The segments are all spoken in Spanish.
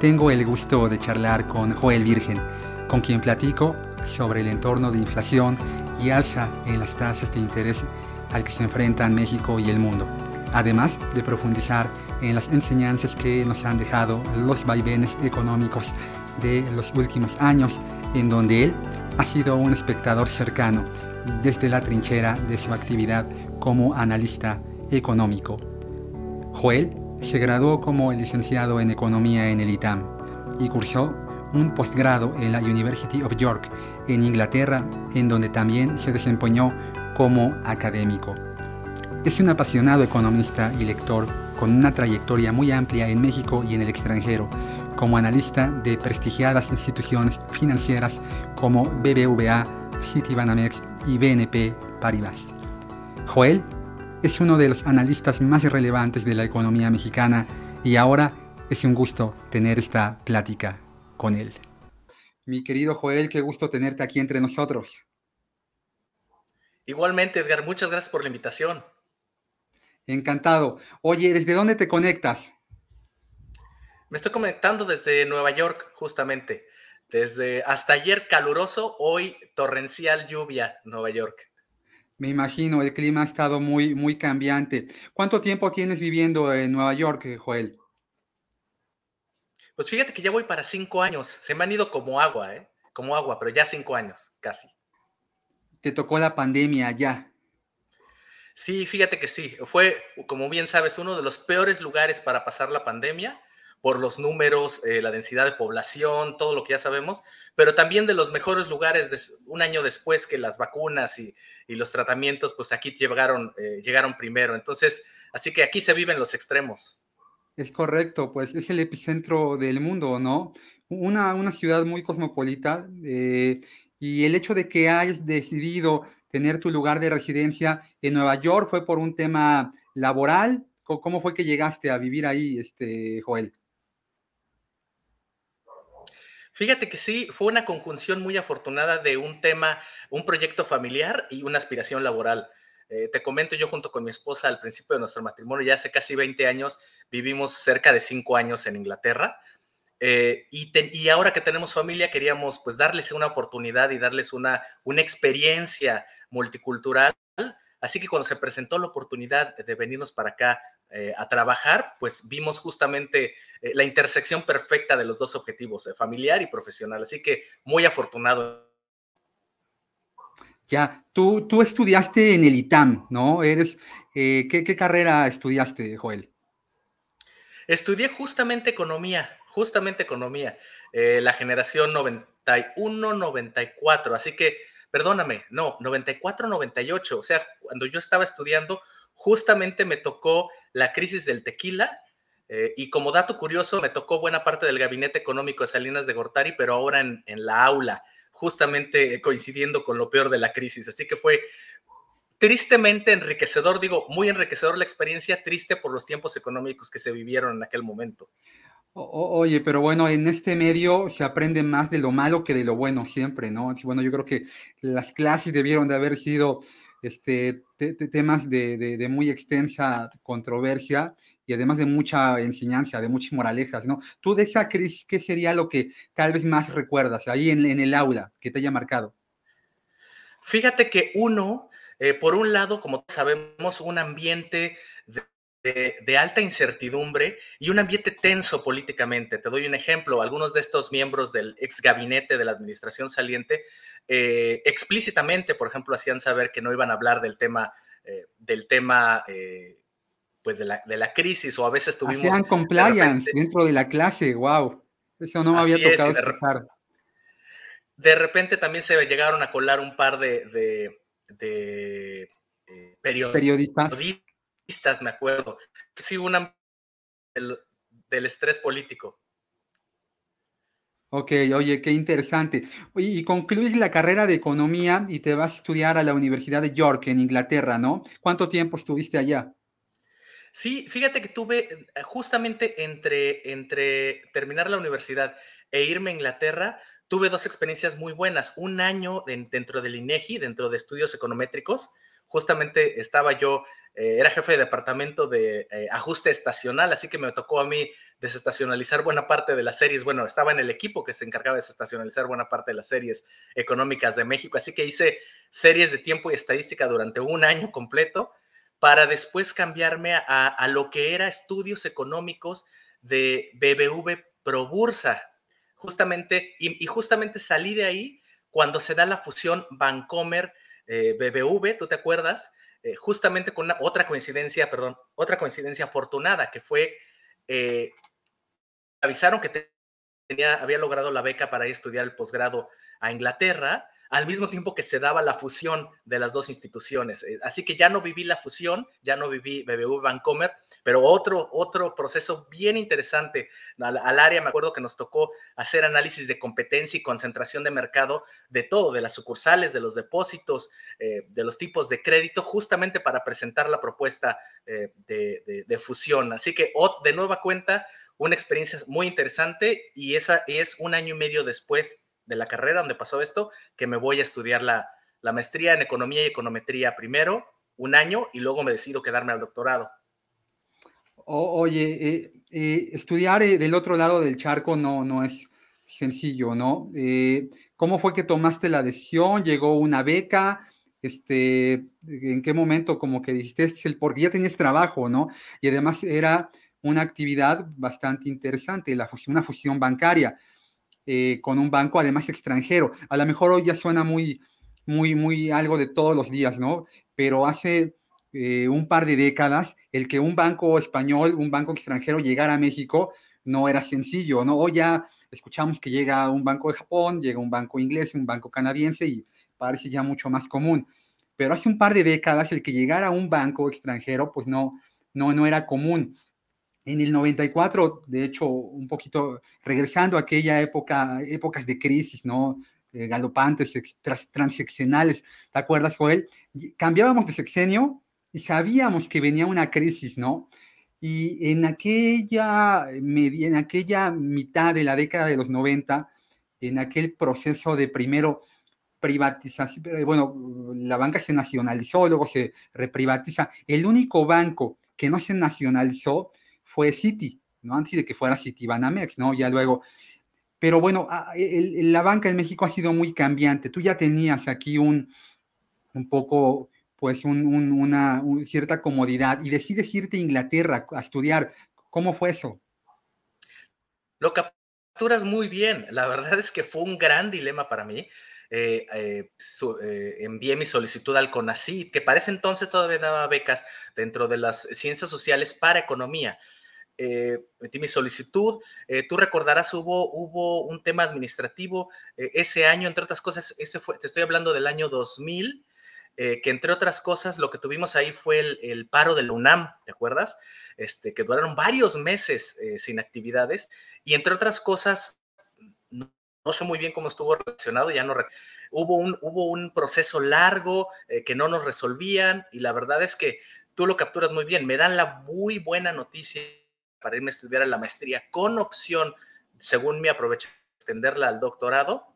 tengo el gusto de charlar con Joel Virgen, con quien platico sobre el entorno de inflación y alza en las tasas de interés al que se enfrentan México y el mundo, además de profundizar en las enseñanzas que nos han dejado los vaivenes económicos de los últimos años, en donde él ha sido un espectador cercano desde la trinchera de su actividad como analista económico. Joel se graduó como licenciado en Economía en el ITAM y cursó un posgrado en la University of York en Inglaterra, en donde también se desempeñó como académico. Es un apasionado economista y lector con una trayectoria muy amplia en México y en el extranjero, como analista de prestigiadas instituciones financieras como BBVA, Citibanamex y BNP Paribas. Joel es uno de los analistas más relevantes de la economía mexicana y ahora es un gusto tener esta plática con él. Mi querido Joel, qué gusto tenerte aquí entre nosotros. Igualmente, Edgar, muchas gracias por la invitación. Encantado. Oye, ¿desde dónde te conectas? Me estoy conectando desde Nueva York, justamente. Desde hasta ayer caluroso, hoy torrencial lluvia, Nueva York. Me imagino, el clima ha estado muy, muy cambiante. ¿Cuánto tiempo tienes viviendo en Nueva York, Joel? Pues fíjate que ya voy para cinco años. Se me han ido como agua, ¿eh? Como agua, pero ya cinco años, casi. ¿Te tocó la pandemia ya? Sí, fíjate que sí. Fue, como bien sabes, uno de los peores lugares para pasar la pandemia por los números, eh, la densidad de población, todo lo que ya sabemos, pero también de los mejores lugares un año después que las vacunas y, los tratamientos, pues aquí llegaron, eh, llegaron primero. Entonces, así que aquí se viven los extremos. Es correcto, pues es el epicentro del mundo, ¿no? Una, una ciudad muy cosmopolita eh, y el hecho de que hayas decidido tener tu lugar de residencia en Nueva York fue por un tema laboral. ¿Cómo fue que llegaste a vivir ahí, este, Joel? Fíjate que sí, fue una conjunción muy afortunada de un tema, un proyecto familiar y una aspiración laboral. Eh, te comento, yo junto con mi esposa al principio de nuestro matrimonio, ya hace casi 20 años, vivimos cerca de 5 años en Inglaterra. Eh, y, ahora que tenemos familia, queríamos pues darles una oportunidad y darles una, una experiencia multicultural. Así que cuando se presentó la oportunidad de venirnos para acá eh, a trabajar, pues vimos justamente eh, la intersección perfecta de los dos objetivos, eh, familiar y profesional. Así que muy afortunado. Ya, tú, tú estudiaste en el ITAM, ¿no? Eres, ¿qué, carrera estudiaste, Joel? Estudié justamente economía, justamente economía, la generación 91-94, así que, perdóname, no, 94-98, o sea, cuando yo estaba estudiando, justamente me tocó la crisis del tequila. Eh, y como dato curioso, me tocó buena parte del gabinete económico de Salinas de Gortari, pero ahora en, la aula, justamente coincidiendo con lo peor de la crisis. Así que fue tristemente enriquecedor, digo, muy enriquecedor la experiencia, triste por los tiempos económicos que se vivieron en aquel momento. oye, pero bueno, en este medio se aprende más de lo malo que de lo bueno siempre, ¿no? Bueno, yo creo que las clases debieron de haber sido este, temas de, muy extensa controversia y además de mucha enseñanza, de muchas moralejas, ¿no? Tú de esa crisis, ¿qué sería lo que tal vez más recuerdas ahí en, el aula que te haya marcado? Fíjate que uno, eh, por un lado, como sabemos, un ambiente de de, alta incertidumbre y un ambiente tenso políticamente. Te doy un ejemplo, algunos de estos miembros del ex gabinete de la administración saliente eh, explícitamente, por ejemplo, hacían saber que no iban a hablar del tema, eh, del tema eh, pues de la, de la, crisis o a veces tuvimos... Hacían compliance dentro de la clase, wow. Eso no me había tocado de, de, repente también se llegaron a colar un par de, periodistas me acuerdo. Que sí, una del, del estrés político. Ok, oye, qué interesante. y concluyes la carrera de economía y te vas a estudiar a la Universidad de York en Inglaterra, ¿no? ¿Cuánto tiempo estuviste allá? Sí, fíjate que tuve eh, justamente entre, entre terminar la universidad e irme a Inglaterra, tuve dos experiencias muy buenas. Un año dentro del INEGI, dentro de estudios econométricos, justamente estaba yo, eh, era jefe de departamento de eh, ajuste estacional, así que me tocó a mí desestacionalizar buena parte de las series. Bueno, estaba en el equipo que se encargaba de desestacionalizar buena parte de las series económicas de México, así que hice series de tiempo y estadística durante un año completo para después cambiarme a, lo que era estudios económicos de BBV Probursa. Justamente, y, justamente salí de ahí cuando se da la fusión Bancomer eh, BBV, ¿tú te acuerdas? Eh, justamente con otra coincidencia, perdón, otra coincidencia afortunada, que fue, eh, avisaron que tenía, había logrado la beca para ir a estudiar el posgrado a Inglaterra, al mismo tiempo que se daba la fusión de las dos instituciones. Eh, así que ya no viví la fusión, ya no viví BBV Vancomer, pero otro, otro proceso bien interesante al, área. Me acuerdo que nos tocó hacer análisis de competencia y concentración de mercado de todo, de las sucursales, de los depósitos, eh, de los tipos de crédito, justamente para presentar la propuesta eh, de, de, fusión. Así que de nueva cuenta, una experiencia muy interesante y esa es un año y medio después de la carrera donde pasó esto, que me voy a estudiar la, maestría en economía y econometría primero, un año, y luego me decido quedarme al doctorado. oye, eh, eh, estudiar eh, del otro lado del charco no, no es sencillo, ¿no? ¿Cómo fue que tomaste la decisión? ¿Llegó una beca? Este, ¿En qué momento como que dijiste, este el porque ya tenías trabajo, ¿no? Y además era una actividad bastante interesante, la una fusión bancaria. Eh, con un banco, además extranjero. A lo mejor hoy ya suena muy, muy, muy algo de todos los días, ¿no? Pero hace eh, un par de décadas, el que un banco español, un banco extranjero llegara a México no era sencillo, ¿no? Hoy ya escuchamos que llega un banco de Japón, llega un banco inglés, un banco canadiense y parece ya mucho más común. Pero hace un par de décadas el que llegara un banco extranjero, pues no, no, no era común en el 94, de hecho, un poquito regresando a aquella época, épocas de crisis, ¿no? Eh, galopantes, transeccionales, ¿te acuerdas, Joel? Cambiábamos de sexenio y sabíamos que venía una crisis, ¿no? Y en aquella, en aquella mitad de la década de los 90, en aquel proceso de primero privatización, eh, bueno, la banca se nacionalizó, luego se reprivatiza. El único banco que no se nacionalizó fue City, ¿no? Antes de que fuera Citibanamex, ¿no? Ya luego. Pero bueno, ah, la banca en México ha sido muy cambiante. Tú ya tenías aquí un, un poco, pues, una cierta comodidad y decides irte a Inglaterra a estudiar. ¿Cómo fue eso? Lo capturas muy bien. La verdad es que fue un gran dilema para mí. Eh, eh, eh, envié mi solicitud al CONACYT, que para ese entonces todavía daba becas dentro de las ciencias sociales para economía. Eh, metí mi solicitud. Eh, tú recordarás, hubo, hubo un tema administrativo eh, ese año, entre otras cosas, ese fue, te estoy hablando del año 2000, que entre otras cosas lo que tuvimos ahí fue el, paro de la UNAM, ¿te acuerdas? Este, que duraron varios meses sin actividades y entre otras cosas, no, sé muy bien cómo estuvo relacionado, ya no hubo un, hubo un proceso largo que no nos resolvían y la verdad es que tú lo capturas muy bien. Me dan la muy buena noticia para irme a estudiar a la maestría con opción, según mi aprovecho, extenderla al doctorado.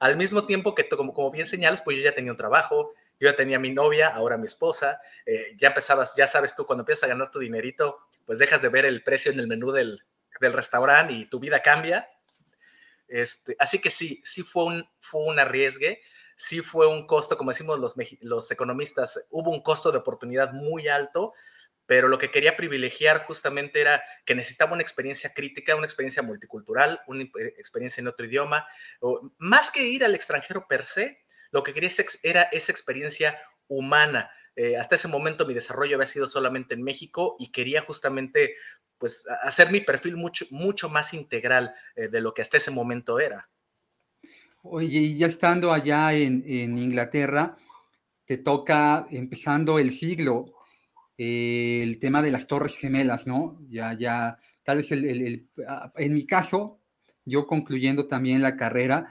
Al mismo tiempo que, como, bien señalas, pues yo ya tenía un trabajo, yo ya tenía mi novia, ahora mi esposa, eh, ya empezabas, ya sabes tú, cuando empiezas a ganar tu dinerito, pues dejas de ver el precio en el menú del, del restaurante y tu vida cambia. Este, así que sí, sí fue un, fue un arriesgue, sí fue un costo, como decimos los, los economistas, hubo un costo de oportunidad muy alto, pero lo que quería privilegiar justamente era que necesitaba una experiencia crítica, una experiencia multicultural, una experiencia en otro idioma, o, más que ir al extranjero per se, lo que quería era esa experiencia humana. Eh, hasta ese momento mi desarrollo había sido solamente en México y quería justamente pues hacer mi perfil mucho, mucho más integral eh, de lo que hasta ese momento era. Oye, y ya estando allá en, en Inglaterra, te toca empezando el siglo, el tema de las torres gemelas, ¿no? Ya, ya, tal vez el, ah, en mi caso, yo concluyendo también la carrera,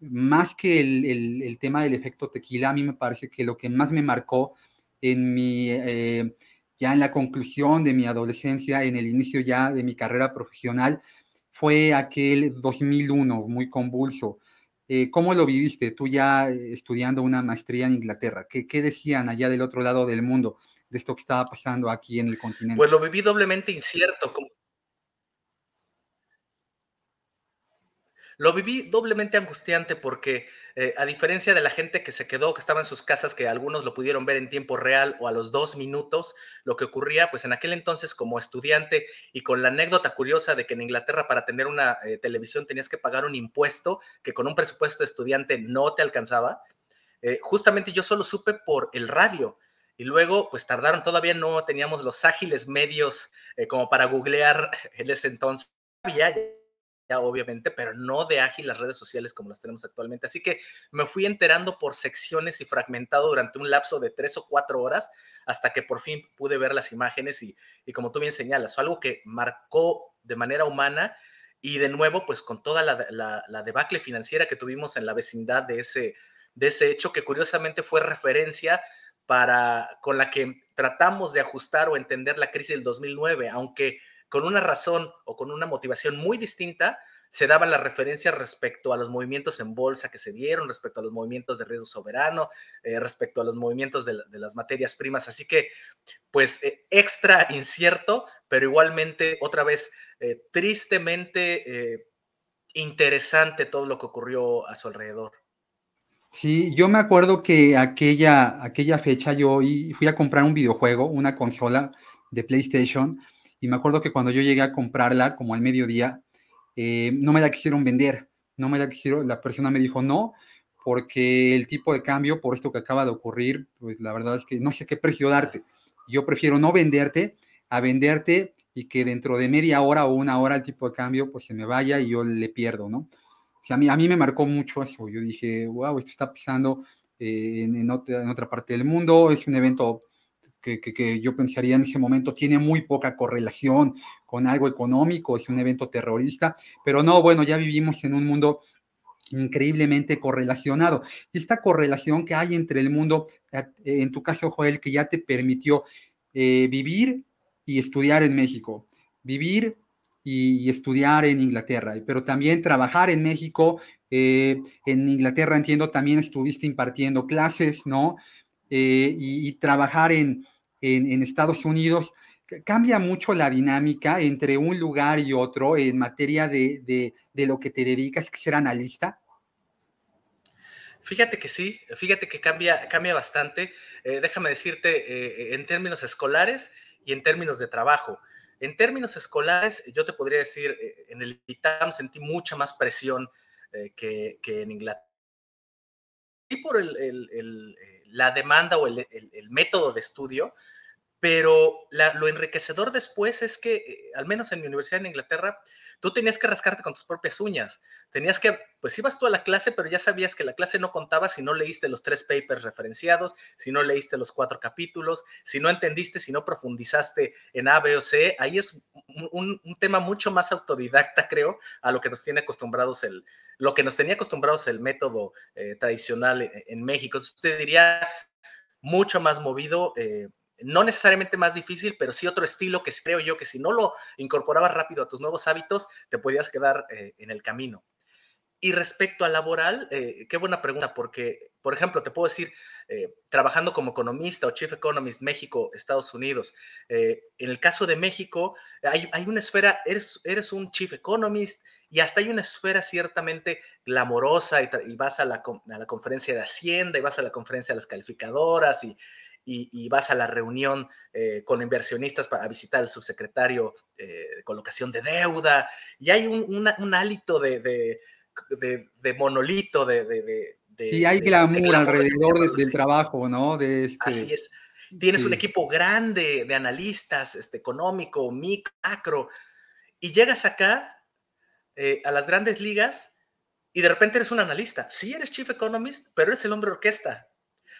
más que el, tema del efecto tequila, a mí me parece que lo que más me marcó en mi, eh, ya en la conclusión de mi adolescencia, en el inicio ya de mi carrera profesional, fue aquel 2001 muy convulso. Eh, ¿Cómo lo viviste tú ya estudiando una maestría en Inglaterra? ¿Qué, ¿Qué, decían allá del otro lado del mundo de esto que estaba pasando aquí en el continente? Pues lo viví doblemente incierto, Lo viví doblemente angustiante porque, eh, a diferencia de la gente que se quedó, que estaba en sus casas, que algunos lo pudieron ver en tiempo real o a los dos minutos, lo que ocurría, pues en aquel entonces como estudiante y con la anécdota curiosa de que en Inglaterra para tener una eh, televisión tenías que pagar un impuesto que con un presupuesto de estudiante no te alcanzaba, eh, justamente yo solo supe por el radio. Y luego, pues tardaron, todavía no teníamos los ágiles medios como para googlear en ese entonces. Ya, obviamente, pero no de ágil las redes sociales como las tenemos actualmente. Así que me fui enterando por secciones y fragmentado durante un lapso de tres o cuatro horas hasta que por fin pude ver las imágenes y, como tú bien señalas, fue algo que marcó de manera humana y de nuevo, pues con toda la, debacle financiera que tuvimos en la vecindad de ese, de ese hecho, que curiosamente fue referencia para, con la que tratamos de ajustar o entender la crisis del 2009, aunque con una razón o con una motivación muy distinta, se daban las referencias respecto a los movimientos en bolsa que se dieron, respecto a los movimientos de riesgo soberano, eh, respecto a los movimientos de, las materias primas. Así que, pues, eh, extra incierto, pero igualmente, otra vez, eh, tristemente interesante todo lo que ocurrió a su alrededor. Sí, yo me acuerdo que aquella, aquella fecha yo fui a comprar un videojuego, una consola de PlayStation, y me acuerdo que cuando yo llegué a comprarla, como al mediodía, eh, no me la quisieron vender, no me la quisieron, la persona me dijo no, porque el tipo de cambio, por esto que acaba de ocurrir, pues la verdad es que no sé qué precio darte. Yo prefiero no venderte a venderte y que dentro de media hora o una hora el tipo de cambio pues se me vaya y yo le pierdo, ¿no? Sea, a mí, a mí me marcó mucho eso. Yo dije, wow, esto está pasando eh, en, otra, en otra parte del mundo, es un evento que, yo pensaría en ese momento tiene muy poca correlación con algo económico, es un evento terrorista, pero no, bueno, ya vivimos en un mundo increíblemente correlacionado. Esta correlación que hay entre el mundo, en tu caso, Joel, que ya te permitió eh, vivir y estudiar en México, vivir y, estudiar en Inglaterra, pero también trabajar en México. Eh, en Inglaterra, entiendo, también estuviste impartiendo clases, ¿no? y, trabajar en, en, Estados Unidos, cambia mucho la dinámica entre un lugar y otro en materia de, lo que te dedicas, que ser analista? Fíjate que sí, fíjate que cambia, cambia bastante. Eh, déjame decirte, eh, en términos escolares y en términos de trabajo. En términos escolares, yo te podría decir, eh, en el ITAM sentí mucha más presión que, en Inglaterra. Y por la demanda o el, método de estudio, pero lo enriquecedor después es que, eh, al menos en mi universidad en Inglaterra, tú tenías que rascarte con tus propias uñas. Tenías que, pues ibas tú a la clase, pero ya sabías que la clase no contaba si no leíste los tres papers referenciados, si no leíste los cuatro capítulos, si no entendiste, si no profundizaste en A, B o C. Ahí es un, tema mucho más autodidacta, creo, a lo que nos tiene acostumbrados el, lo que nos tenía acostumbrados el método eh, tradicional en, en, México. Entonces, te diría mucho más movido. Eh, no necesariamente más difícil, pero sí otro estilo que creo yo que si no lo incorporabas rápido a tus nuevos hábitos, te podías quedar eh, en el camino. Y respecto a laboral, eh, qué buena pregunta, porque, por ejemplo, te puedo decir, eh, trabajando como economista o chief economist México, Estados Unidos, en el caso de México, hay, una esfera, eres, eres, un chief economist y hasta hay una esfera ciertamente glamorosa y, vas a la, a la, conferencia de Hacienda y vas a la conferencia de las calificadoras y, y, vas a la reunión eh, con inversionistas para visitar al subsecretario eh, de colocación de deuda, y hay un, hálito de, de, monolito, de... sí, hay glamour, alrededor del trabajo, ¿no? De este... Así es. Tienes un equipo grande de analistas, este, económico, micro, macro, y llegas acá eh, a las grandes ligas y de repente eres un analista. Sí eres chief economist, pero eres el hombre orquesta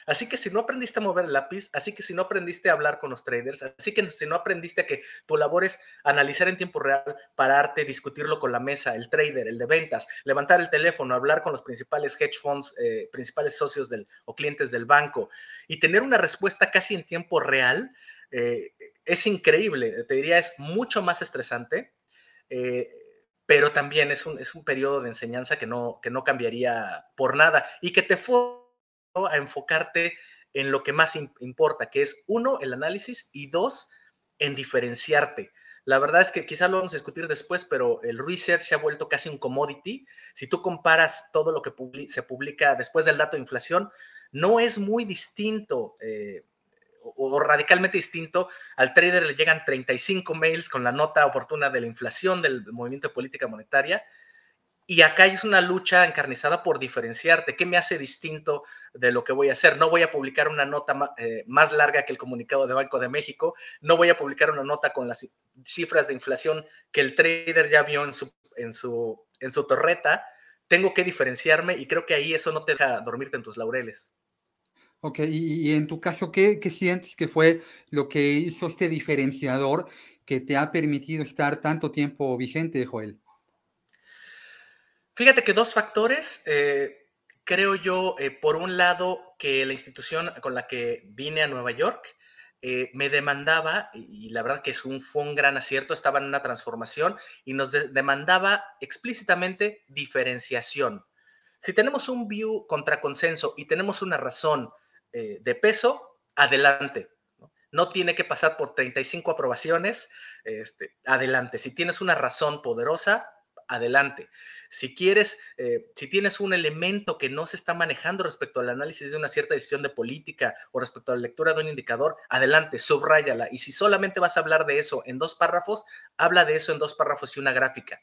Así que si no aprendiste a mover el lápiz, así que si no aprendiste a hablar con los traders, así que si no aprendiste a que tu labor es analizar en tiempo real, pararte, discutirlo con la mesa, el trader, el de ventas, levantar el teléfono, hablar con los principales hedge funds, eh, principales socios del, o clientes del banco y tener una respuesta casi en tiempo real, eh, es increíble. Te diría, es mucho más estresante. Eh, pero también es un, es un periodo de enseñanza que no, que no cambiaría por nada y que te fue a enfocarte en lo que más importa, que es uno, el análisis y dos, en diferenciarte. La verdad es que quizás lo vamos a discutir después, pero el research se ha vuelto casi un commodity. Si tú comparas todo lo que se publica después del dato de inflación, no es muy distinto eh, o, radicalmente distinto. Al trader le llegan 35 mails con la nota oportuna de la inflación del movimiento de política monetaria y acá es una lucha encarnizada por diferenciarte. ¿Qué me hace distinto de lo que voy a hacer? No voy a publicar una nota eh, más larga que el comunicado de Banco de México. No voy a publicar una nota con las cifras de inflación que el trader ya vio en su, en su, en su torreta. Tengo que diferenciarme y creo que ahí eso no te deja dormirte en tus laureles. Ok, y, en tu caso, ¿qué, ¿qué sientes que fue lo que hizo este diferenciador que te ha permitido estar tanto tiempo vigente, Joel? Fíjate que dos factores, eh, creo yo, eh, por un lado, que la institución con la que vine a Nueva York eh, me demandaba, y, la verdad que fue un gran acierto, estaba en una transformación y nos demandaba explícitamente diferenciación. Si tenemos un view contra consenso y tenemos una razón de peso, adelante. ¿no? tiene que pasar por 35 aprobaciones, este, adelante. Si tienes una razón poderosa, adelante. Si quieres, eh, si tienes un elemento que no se está manejando respecto al análisis de una cierta decisión de política o respecto a la lectura de un indicador, adelante, subráyala. Y si solamente vas a hablar de eso en dos párrafos, habla de eso en dos párrafos y una gráfica.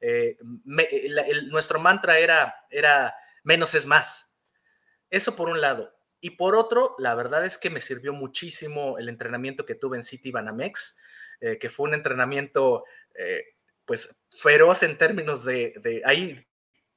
Eh, nuestro mantra era, era menos es más. Eso por un lado. Y por otro, la verdad es que me sirvió muchísimo el entrenamiento que tuve en City Banamex, eh, que fue un entrenamiento pues feroz en términos de, ahí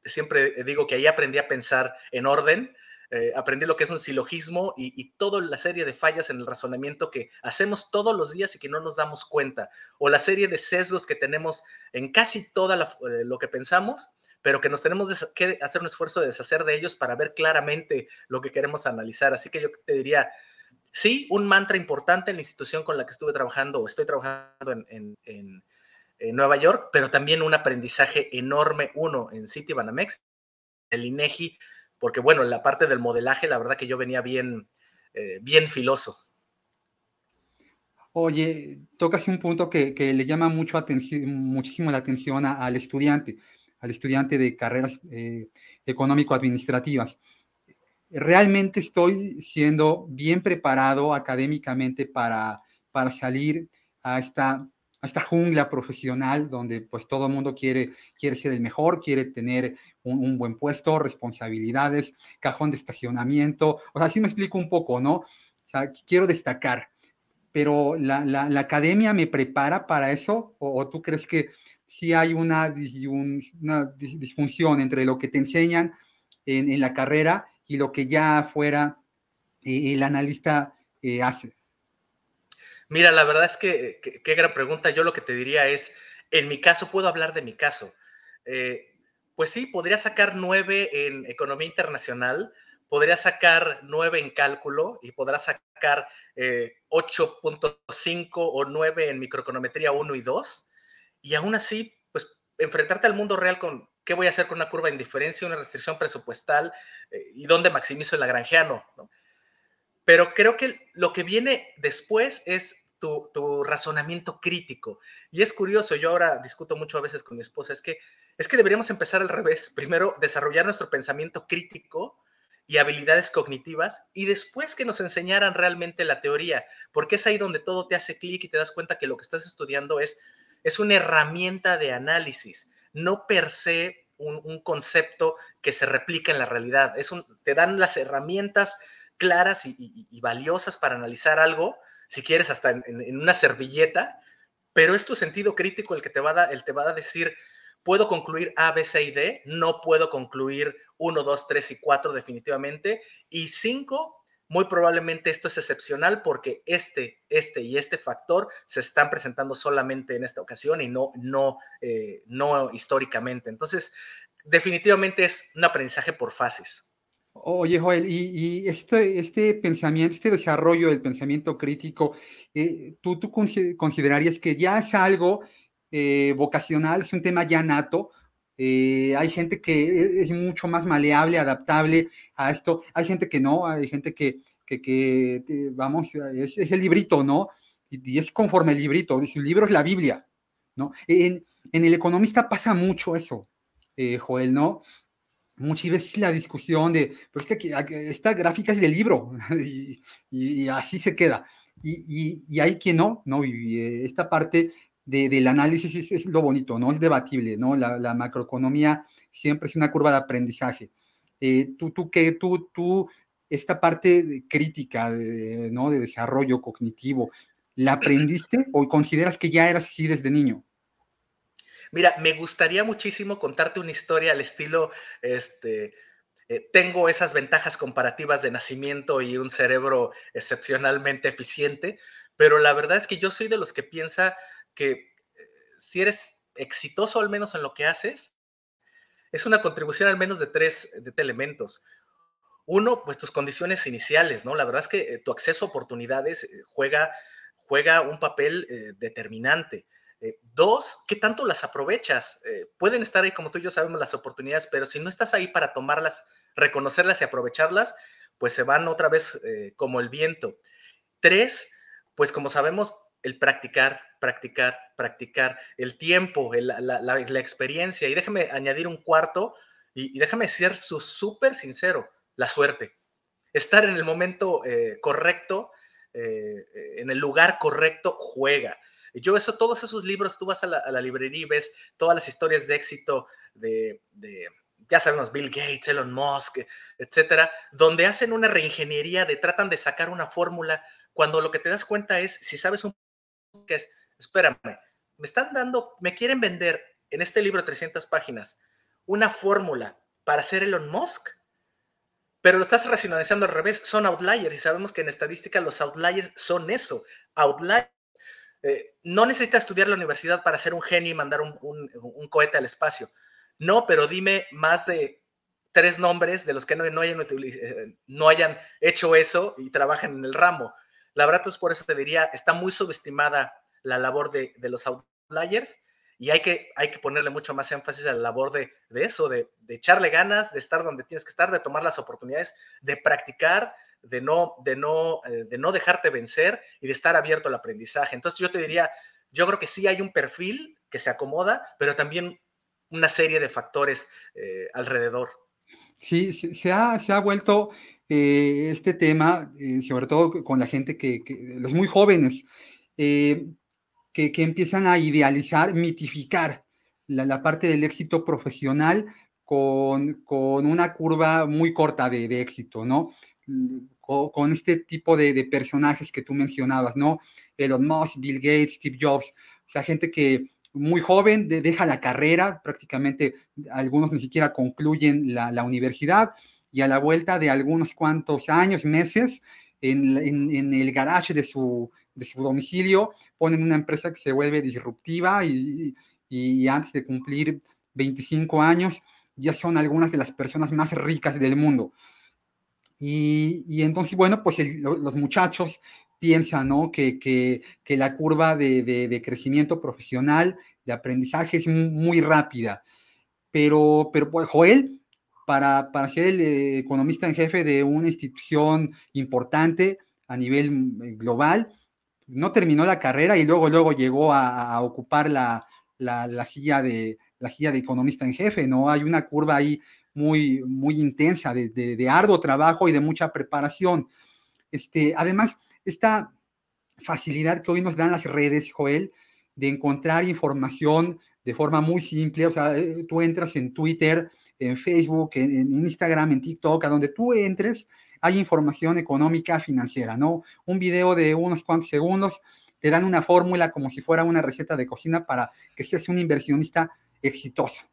siempre digo que ahí aprendí a pensar en orden, eh, aprendí lo que es un silogismo y, toda la serie de fallas en el razonamiento que hacemos todos los días y que no nos damos cuenta, o la serie de sesgos que tenemos en casi todo eh, lo que pensamos, pero que nos tenemos que hacer un esfuerzo de deshacer de ellos para ver claramente lo que queremos analizar. Así que yo te diría, sí, un mantra importante en la institución con la que estuve trabajando o estoy trabajando en Nueva York, pero también un aprendizaje enorme, uno en City Banamex, el INEGI, porque bueno, la parte del modelaje, la verdad que yo venía bien, eh, bien filoso. Oye, tocas un punto que, le llama mucho atención, muchísimo la atención al estudiante, al estudiante de carreras eh, económico-administrativas. Realmente estoy siendo bien preparado académicamente para, para salir a esta esta jungla profesional donde pues todo el mundo quiere, quiere ser el mejor, quiere tener un, buen puesto, responsabilidades, cajón de estacionamiento. O sea, así me explico un poco, ¿no? O sea, quiero destacar, pero la, la, academia me prepara para eso o, tú crees que sí hay una, disfunción entre lo que te enseñan en, en, la carrera y lo que ya fuera eh, el analista eh, hace? Mira, la verdad es que qué gran pregunta. Yo lo que te diría es, en mi caso, puedo hablar de mi caso. Eh, pues sí, podría sacar nueve en economía internacional, podría sacar nueve en cálculo y podrá sacar 8.5 eh, o 9 en microeconometría 1 y 2. Y aún así, pues enfrentarte al mundo real con qué voy a hacer con una curva de indiferencia, una restricción presupuestal eh, y dónde maximizo el lagrangiano. ¿no? Pero creo que lo que viene después es tu, razonamiento crítico. Y es curioso, yo ahora discuto mucho a veces con mi esposa, es que, es que deberíamos empezar al revés. Primero, desarrollar nuestro pensamiento crítico y habilidades cognitivas y después que nos enseñaran realmente la teoría, porque es ahí donde todo te hace clic y te das cuenta que lo que estás estudiando es, es una herramienta de análisis, no per se un, concepto que se replica en la realidad. Es un, te dan las herramientas claras y, valiosas para analizar algo, si quieres hasta en, una servilleta, pero es tu sentido crítico el que te va a, el te va a decir, puedo concluir A, B, C y D, no puedo concluir 1, 2, 3 y 4 definitivamente, y 5, muy probablemente esto es excepcional porque este, este y este factor se están presentando solamente en esta ocasión y no, no, eh, no históricamente. Entonces, definitivamente es un aprendizaje por fases. Oye, Joel, y, este, este pensamiento, este desarrollo del pensamiento crítico, eh, ¿tú, ¿tú, considerarías que ya es algo eh, vocacional, es un tema ya nato? Eh, hay gente que e, es mucho más maleable, adaptable a esto. Hay gente que no, hay gente que, que, vamos, es, el librito, ¿no? Y, es conforme el librito. El libro es la Biblia, ¿no? En, El Economista pasa mucho eso, eh, Joel, ¿no? Muchas veces la discusión de, pero es que esta gráfica es del libro y, así se queda. Y, y, hay quien no, ¿no? Y eh, esta parte del análisis es, lo bonito, ¿no? Es debatible, ¿no? La, macroeconomía siempre es una curva de aprendizaje. Eh, tú, tú, ¿qué? Tú, tú, esta parte crítica, de, ¿no? De desarrollo cognitivo, ¿la aprendiste o consideras que ya eras así desde niño? Mira, me gustaría muchísimo contarte una historia al estilo, este, eh, tengo esas ventajas comparativas de nacimiento y un cerebro excepcionalmente eficiente, pero la verdad es que yo soy de los que piensa que eh, si eres exitoso al menos en lo que haces, es una contribución al menos de tres, de elementos. Uno, pues tus condiciones iniciales, ¿no? La verdad es que eh, tu acceso a oportunidades juega, juega un papel determinante. Dos, ¿qué tanto las aprovechas? pueden estar ahí, como tú y yo sabemos, las oportunidades, pero si no estás ahí para tomarlas, reconocerlas y aprovecharlas, pues se van otra vez como el viento. Tres, pues como sabemos, el practicar, practicar, practicar, el tiempo, la, experiencia. Y déjame añadir un cuarto y, déjame ser súper sincero, la suerte. Estar en el momento eh, correcto, eh, en el lugar correcto, juega. Yo eso, todos esos libros, tú vas a la, librería y ves todas las historias de éxito de, ya sabemos, Bill Gates, Elon Musk, etcétera, donde hacen una reingeniería de tratan de sacar una fórmula cuando lo que te das cuenta es, si sabes un que es, espérame, me están dando, me quieren vender en este libro de 300 páginas una fórmula para hacer Elon Musk, pero lo estás racionalizando al revés, son outliers y sabemos que en estadística los outliers son eso, outliers. Eh, no necesitas estudiar la universidad para ser un genio y mandar un, cohete al espacio. No, pero dime más de tres nombres de los que no, no, hayan, eh, no hayan hecho eso y trabajan en el ramo. La verdad, es por eso te diría, está muy subestimada la labor de, los outliers y hay que, hay que ponerle mucho más énfasis a la labor de, eso, de, echarle ganas, de estar donde tienes que estar, de tomar las oportunidades, de practicar, de no, de no, eh, de no dejarte vencer y de estar abierto al aprendizaje. Entonces yo te diría, yo creo que sí hay un perfil que se acomoda, pero también una serie de factores eh, alrededor. Sí, se, ha, se ha vuelto eh, este tema, sobre todo con la gente que, los muy jóvenes, eh, que, empiezan a idealizar, mitificar la, parte del éxito profesional con, una curva muy corta de, éxito, ¿no? Con, este tipo de, personajes que tú mencionabas, ¿no? Elon Musk, Bill Gates, Steve Jobs, o sea, gente que muy joven deja la carrera, prácticamente algunos ni siquiera concluyen la, universidad, y a la vuelta de algunos cuantos años, meses, en, el garage de de su, domicilio, ponen una empresa que se vuelve disruptiva y, antes de cumplir 25 años ya son algunas de las personas más ricas del mundo. Y, entonces, bueno, pues los muchachos piensan ¿no? que, que, que la curva de, de, crecimiento profesional, de aprendizaje es muy, rápida. Pero, pero pues, Joel para, ser el eh, economista en jefe de una institución importante a nivel eh, global. No terminó la carrera y luego, luego llegó a, ocupar la, silla de, la silla de economista en jefe, ¿no? Hay una curva ahí muy, muy intensa de, arduo trabajo y de mucha preparación. Este, además, esta facilidad que hoy nos dan las redes, Joel, de encontrar información de forma muy simple, o sea, eh, tú entras en Twitter en Facebook, en, Instagram, en TikTok, a donde tú entres, hay información económica financiera, ¿no? Un video de unos cuantos segundos te dan una fórmula como si fuera una receta de cocina para que seas un inversionista exitoso.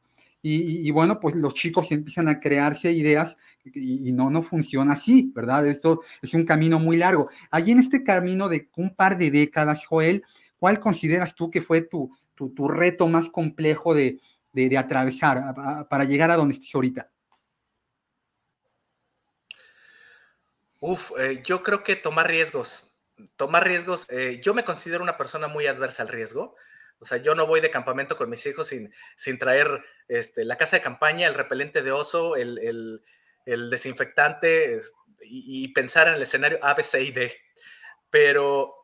Y, bueno, pues los chicos empiezan a crearse ideas y, no, no funciona así, ¿verdad? Esto es un camino muy largo. Allí en este camino de un par de décadas, Joel, ¿cuál consideras tú que fue tu, tu, reto más complejo de, de, atravesar para llegar a donde estás ahorita? Uf, eh, yo creo que tomar riesgos. Tomar riesgos. Eh, yo me considero una persona muy adversa al riesgo. O sea, yo no voy de campamento con mis hijos sin, sin traer este, la casa de campaña, el repelente de oso, el, desinfectante y, pensar en el escenario A, B, C y D. Pero,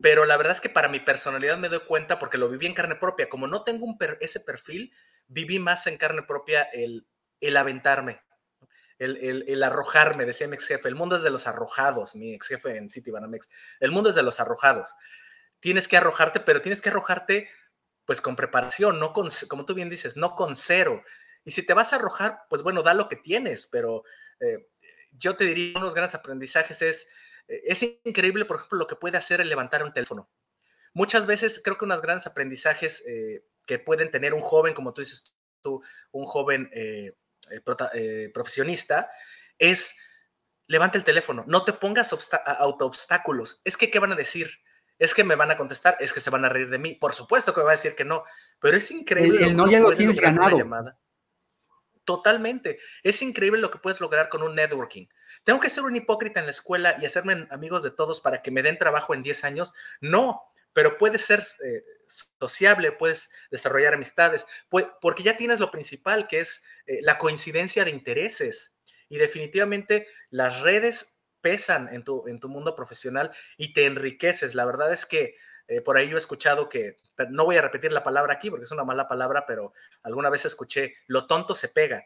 pero la verdad es que para mi personalidad me doy cuenta porque lo viví en carne propia. Como no tengo un ese perfil, viví más en carne propia el, el aventarme, el, arrojarme, decía mi ex jefe. El mundo es de los arrojados, mi ex jefe en City Banamex. El mundo es de los arrojados tienes que arrojarte, pero tienes que arrojarte pues con preparación, no con, como tú bien dices, no con cero. Y si te vas a arrojar, pues bueno, da lo que tienes, pero eh, yo te diría, unos grandes aprendizajes es, eh, es increíble, por ejemplo, lo que puede hacer el levantar un teléfono. Muchas veces creo que unos grandes aprendizajes eh, que pueden tener un joven, como tú dices tú, un joven profesionista, es levanta el teléfono, no te pongas auto obstáculos. Es que, ¿qué van a decir? Es que me van a contestar, es que se van a reír de mí. Por supuesto que me va a decir que no, pero es increíble. El, no ya lo tienes ganado. Llamada. Totalmente. Es increíble lo que puedes lograr con un networking. ¿Tengo que ser un hipócrita en la escuela y hacerme amigos de todos para que me den trabajo en 10 años? No, pero puedes ser eh, sociable, puedes desarrollar amistades, porque ya tienes lo principal, que es eh, la coincidencia de intereses. Y definitivamente las redes pesan en tu, en tu mundo profesional y te enriqueces. La verdad es que eh, por ahí yo he escuchado que, no voy a repetir la palabra aquí porque es una mala palabra, pero alguna vez escuché, lo tonto se pega.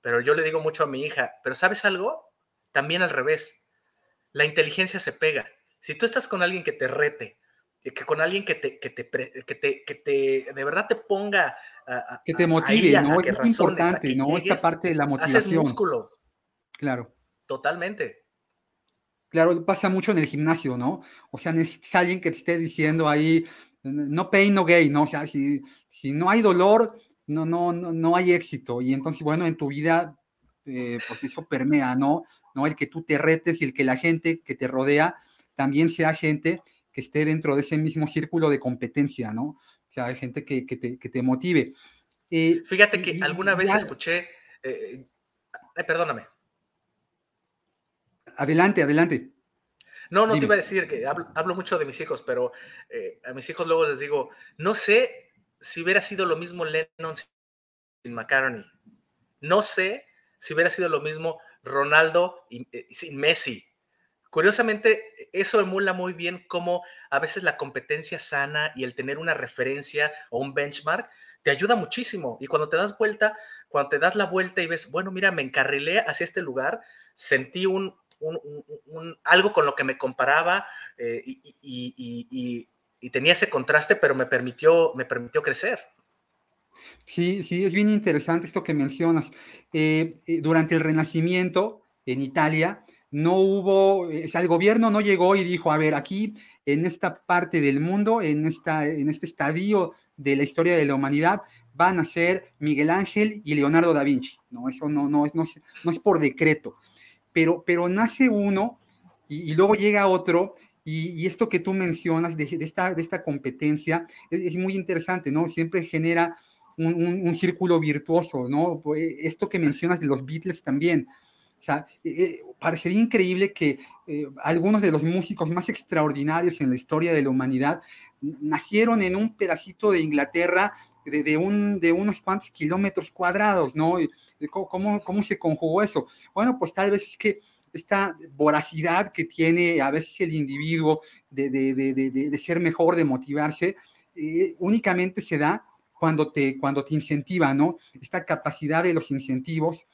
Pero yo le digo mucho a mi hija, pero ¿sabes algo? También al revés. La inteligencia se pega. Si tú estás con alguien que te rete, que con alguien que te, que te, que te, que te de verdad te ponga a, que te motive, ¿no? es importante, ¿no? Esta parte de la motivación. Haces músculo. Claro. Totalmente. Claro, pasa mucho en el gimnasio, ¿no? O sea, necesitas alguien que te esté diciendo ahí, no pain, no gain, ¿no? O sea, si, si no hay dolor, no, no, no, no hay éxito. Y entonces, bueno, en tu vida, eh, pues eso permea, ¿no? ¿no? El que tú te retes y el que la gente que te rodea también sea gente que esté dentro de ese mismo círculo de competencia, ¿no? O sea, hay gente que, que, te, que te, motive. Eh, Fíjate que alguna vez escuché, eh, perdóname. Adelante, adelante. No, no te iba a decir que hablo, mucho de mis hijos, pero eh, a mis hijos luego les digo, no sé si hubiera sido lo mismo Lennon sin McCartney. No sé si hubiera sido lo mismo Ronaldo y, eh, sin Messi. Curiosamente, eso emula muy bien cómo a veces la competencia sana y el tener una referencia o un benchmark te ayuda muchísimo. Y cuando te das vuelta, cuando te das la vuelta y ves, bueno, mira, me encarrilé hacia este lugar, sentí un, un, algo con lo que me comparaba eh, y, tenía ese contraste, pero me permitió, me permitió crecer. Sí, sí, es bien interesante esto que mencionas. Eh, eh, durante el Renacimiento en Italia, no hubo, o sea, el gobierno no llegó y dijo, a ver, aquí en esta parte del mundo, en, esta, en este estadio de la historia de la humanidad, van a ser Miguel Ángel y Leonardo da Vinci. No, eso no, no, no, no es por decreto pero, pero nace uno y, luego llega otro y, esto que tú mencionas de, esta, de esta competencia es, muy interesante, ¿no? Siempre genera un, círculo virtuoso, ¿no? Pues, esto que mencionas de los Beatles también. O sea, eh, eh, parecería increíble que eh, algunos de los músicos más extraordinarios en la historia de la humanidad nacieron en un pedacito de Inglaterra de, un, de unos cuantos kilómetros cuadrados, ¿no? ¿Cómo, ¿Cómo se conjugó eso? Bueno, pues tal vez es que esta voracidad que tiene a veces el individuo de, de, de ser mejor, de motivarse, eh, únicamente se da cuando te, cuando te incentiva, ¿no? Esta capacidad de los incentivos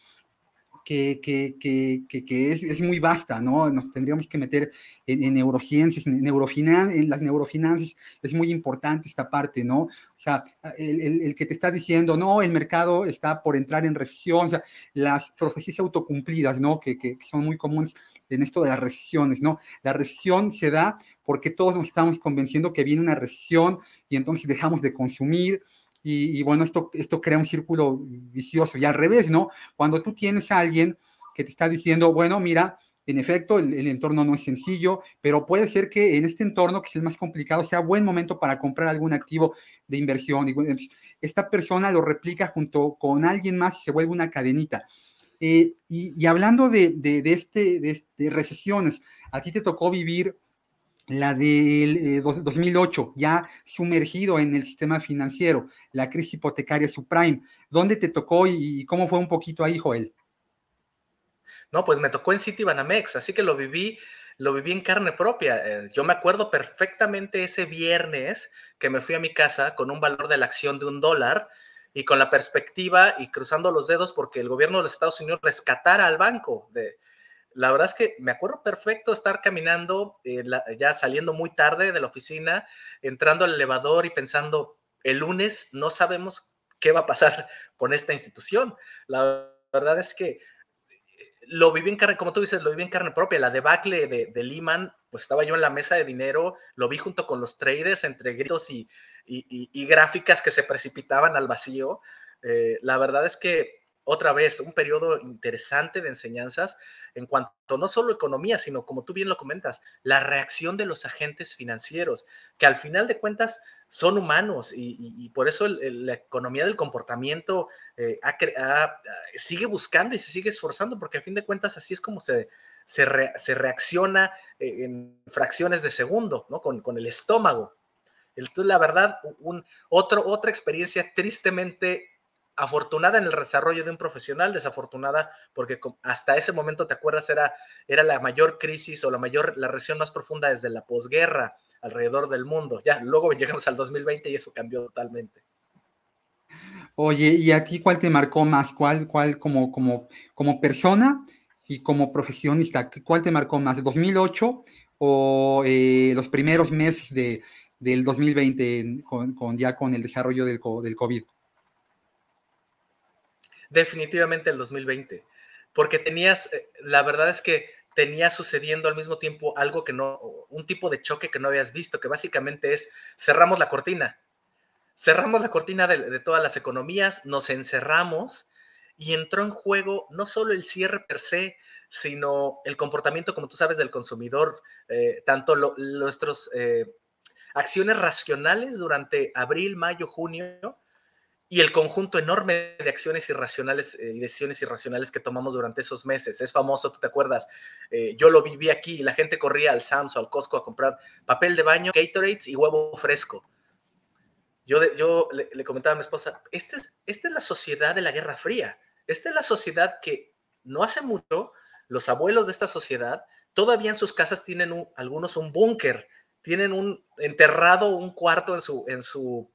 que, que, que, que es, es, muy vasta, ¿no? Nos tendríamos que meter en, neurociencias, en, neurofinan en las neurofinanzas, es muy importante esta parte, ¿no? O sea, el, el, el, que te está diciendo, no, el mercado está por entrar en recesión, o sea, las profecías autocumplidas, ¿no? Que, que son muy comunes en esto de las recesiones, ¿no? La recesión se da porque todos nos estamos convenciendo que viene una recesión y entonces dejamos de consumir, Y, bueno, esto, esto crea un círculo vicioso. Y al revés, ¿no? Cuando tú tienes a alguien que te está diciendo, bueno, mira, en efecto, el, el, entorno no es sencillo, pero puede ser que en este entorno, que es el más complicado, sea buen momento para comprar algún activo de inversión. Y esta persona lo replica junto con alguien más y se vuelve una cadenita. Eh, y, hablando de, de, este, de, recesiones, a ti te tocó vivir la del 2008, eh, ya sumergido en el sistema financiero, la crisis hipotecaria subprime. ¿Dónde te tocó y, cómo fue un poquito ahí, Joel? No, pues me tocó en City Banamex, así que lo viví, lo viví en carne propia. Eh, yo me acuerdo perfectamente ese viernes que me fui a mi casa con un valor de la acción de un dólar y con la perspectiva y cruzando los dedos porque el gobierno de los Estados Unidos rescatara al banco. De, la verdad es que me acuerdo perfecto estar caminando, eh, ya saliendo muy tarde de la oficina, entrando al elevador y pensando, el lunes no sabemos qué va a pasar con esta institución. La verdad es que lo viví en carne, como tú dices, lo viví en carne propia. La debacle de, de Lehman, pues estaba yo en la mesa de dinero, lo vi junto con los traders entre gritos y, y, gráficas que se precipitaban al vacío. Eh, la verdad es que otra vez, un periodo interesante de enseñanzas en cuanto no solo economía, sino como tú bien lo comentas, la reacción de los agentes financieros, que al final de cuentas son humanos y, por eso la economía del comportamiento eh, sigue buscando y se sigue esforzando, porque a fin de cuentas así es como se, se, reacciona eh, en fracciones de segundo, ¿no? Con, con el estómago. Entonces, la verdad, un, otro, otra experiencia tristemente afortunada en el desarrollo de un profesional, desafortunada porque hasta ese momento, ¿te acuerdas? Era, era la mayor crisis o la mayor, la recesión más profunda desde la posguerra alrededor del mundo. Ya, luego llegamos al 2020 y eso cambió totalmente. Oye, ¿y a ti cuál te marcó más? ¿Cuál, cuál como, como, como persona y como profesionista? ¿Cuál te marcó más? ¿2008 o eh, los primeros meses de, del 2020 con, ya con el desarrollo del, del COVID? Definitivamente el 2020, porque tenías, eh, la verdad es que tenía sucediendo al mismo tiempo algo que no, un tipo de choque que no habías visto, que básicamente es cerramos la cortina, cerramos la cortina de, todas las economías, nos encerramos y entró en juego no solo el cierre per se, sino el comportamiento, como tú sabes, del consumidor, eh, tanto nuestras eh, acciones racionales durante abril, mayo, junio, y el conjunto enorme de acciones irracionales eh, y decisiones irracionales que tomamos durante esos meses. Es famoso, tú te acuerdas, eh, yo lo viví aquí la gente corría al Sam's o al Costco a comprar papel de baño, Gatorades y huevo fresco. Yo, le, comentaba a mi esposa, esta es, esta es la sociedad de la Guerra Fría, esta es la sociedad que no hace mucho los abuelos de esta sociedad todavía en sus casas tienen algunos un búnker, tienen un enterrado un cuarto en su, en su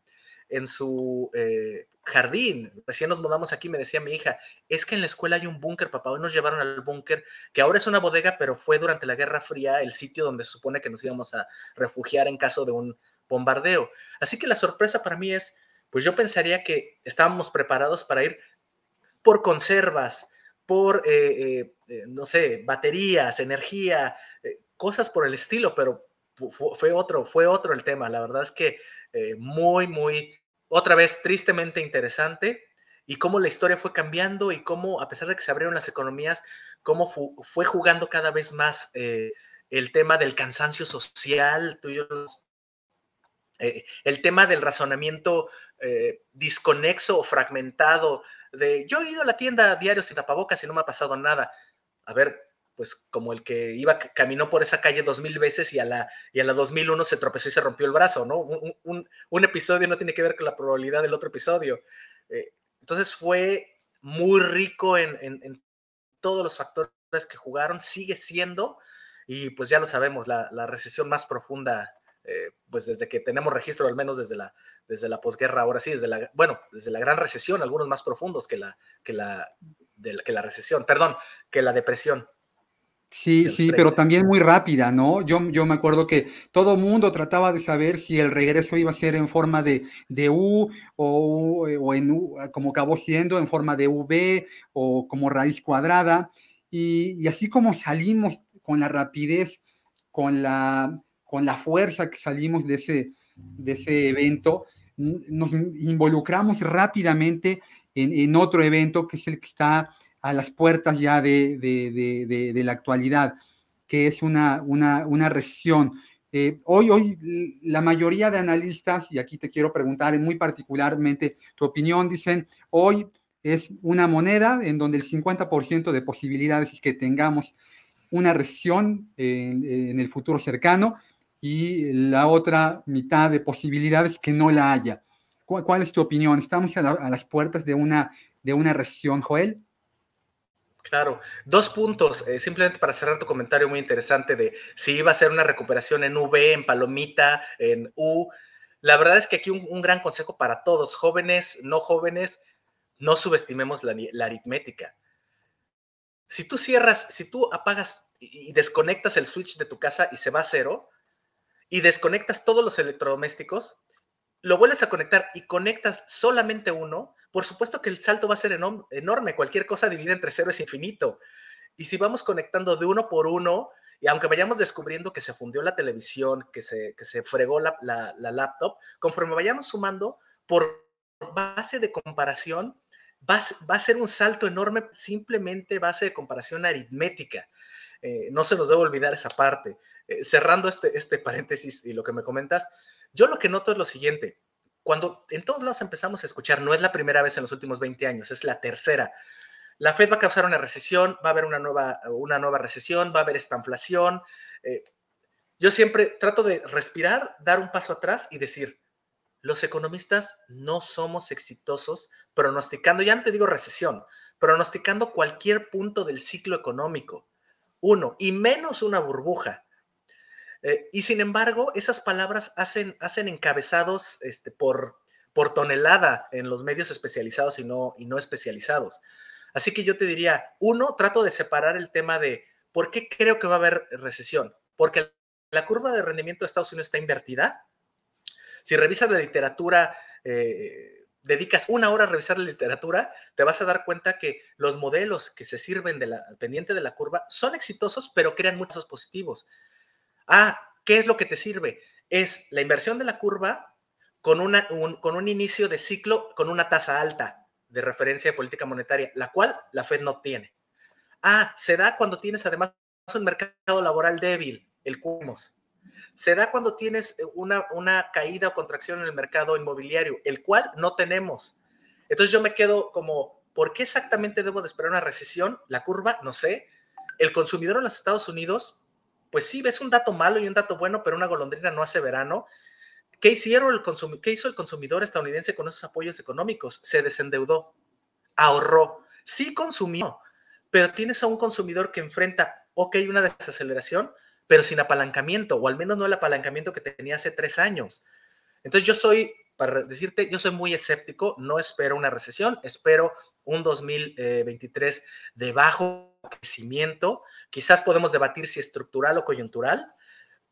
en su eh, jardín. Recién nos mudamos aquí, me decía mi hija, es que en la escuela hay un búnker, papá. Hoy nos llevaron al búnker, que ahora es una bodega, pero fue durante la Guerra Fría el sitio donde se supone que nos íbamos a refugiar en caso de un bombardeo. Así que la sorpresa para mí es, pues yo pensaría que estábamos preparados para ir por conservas, por, eh, eh, no sé, baterías, energía, cosas por el estilo, pero fue otro, fue otro el tema. La verdad es que muy, muy otra vez tristemente interesante y cómo la historia fue cambiando y cómo, a pesar de que se abrieron las economías, cómo fue jugando cada vez más eh, el tema del cansancio social, eh, el tema del razonamiento eh, disconexo o fragmentado, de yo he ido a la tienda a diario sin tapabocas y no me ha pasado nada. A ver, pues como el que iba, caminó por esa calle dos mil veces y a la, y a la 2001 se tropezó y se rompió el brazo, ¿no? Un, un, episodio no tiene que ver con la probabilidad del otro episodio. Eh, entonces fue muy rico en, en, todos los factores que jugaron, sigue siendo, y pues ya lo sabemos, la, la recesión más profunda, eh, pues desde que tenemos registro, al menos desde la, desde la posguerra, ahora sí, desde la, bueno, desde la gran recesión, algunos más profundos que la, que la, que la recesión, perdón, que la depresión. Sí, sí, pero también muy rápida, ¿no? Yo, yo me acuerdo que todo el mundo trataba de saber si el regreso iba a ser en forma de, de U o, o en U, como acabó siendo, en forma de V o como raíz cuadrada. Y, y, así como salimos con la rapidez, con la, con la fuerza que salimos de ese, de ese evento, nos involucramos rápidamente en, otro evento que es el que está a las puertas ya de, de, la actualidad, que es una, una, una recesión. Eh, hoy, hoy la mayoría de analistas, y aquí te quiero preguntar muy particularmente tu opinión, dicen, hoy es una moneda en donde el 50% de posibilidades es que tengamos una recesión en, el futuro cercano y la otra mitad de posibilidades que no la haya. ¿Cuál, es tu opinión? ¿Estamos a, las puertas de una, de una recesión, Joel? Claro, dos puntos, eh, simplemente para cerrar tu comentario muy interesante de si iba a ser una recuperación en V, en palomita, en U. La verdad es que aquí un, gran consejo para todos, jóvenes, no jóvenes, no subestimemos la, la aritmética. Si tú cierras, si tú apagas y desconectas el switch de tu casa y se va a cero, y desconectas todos los electrodomésticos, lo vuelves a conectar y conectas solamente uno, por supuesto que el salto va a ser enorme. Cualquier cosa dividida entre cero es infinito. Y si vamos conectando de uno por uno, y aunque vayamos descubriendo que se fundió la televisión, que se, que se fregó la, la laptop, conforme vayamos sumando, por base de comparación, va, va, a ser un salto enorme, simplemente base de comparación aritmética. Eh, no se nos debe olvidar esa parte. Eh, cerrando este, este paréntesis y lo que me comentas, yo lo que noto es lo siguiente. Cuando en todos lados empezamos a escuchar, no es la primera vez en los últimos 20 años, es la tercera. La Fed va a causar una recesión, va a haber una nueva, una nueva recesión, va a haber esta inflación. Eh, yo siempre trato de respirar, dar un paso atrás y decir, los economistas no somos exitosos pronosticando, ya no te digo recesión, pronosticando cualquier punto del ciclo económico, uno, y menos una burbuja. Eh, y sin embargo, esas palabras hacen, hacen encabezados este, por, por tonelada en los medios especializados y no, y no especializados. Así que yo te diría, uno, trato de separar el tema de por qué creo que va a haber recesión. Porque la curva de rendimiento de Estados Unidos está invertida si revisas la literatura, eh, dedicas una hora a revisar la literatura, te vas a dar cuenta que los modelos que se sirven de la pendiente de la curva son exitosos, pero crean muchos positivos. Ah, ¿qué es lo que te sirve? Es la inversión de la curva con, un inicio de ciclo con una tasa alta de referencia de política monetaria, la cual la Fed no tiene. Ah, se da cuando tienes además un mercado laboral débil, el CUMOS se da cuando tienes eh, una, una caída o contracción en el mercado inmobiliario, el cual no tenemos. Entonces yo me quedo como, ¿por qué exactamente debo de esperar una recesión? La curva, no sé. El consumidor en los Estados Unidos, pues sí, ves un dato malo y un dato bueno, pero una golondrina no hace verano. ¿Qué, hicieron el ¿Qué hizo el consumidor estadounidense con esos apoyos económicos? Se desendeudó, ahorró, sí consumió, pero tienes a un consumidor que enfrenta, ok, una desaceleración, pero sin apalancamiento, o al menos no el apalancamiento que tenía hace tres años. Entonces yo soy, para decirte, yo soy muy escéptico, no espero una recesión, espero un 2023 de bajo crecimiento. Quizás podemos debatir si estructural o coyuntural,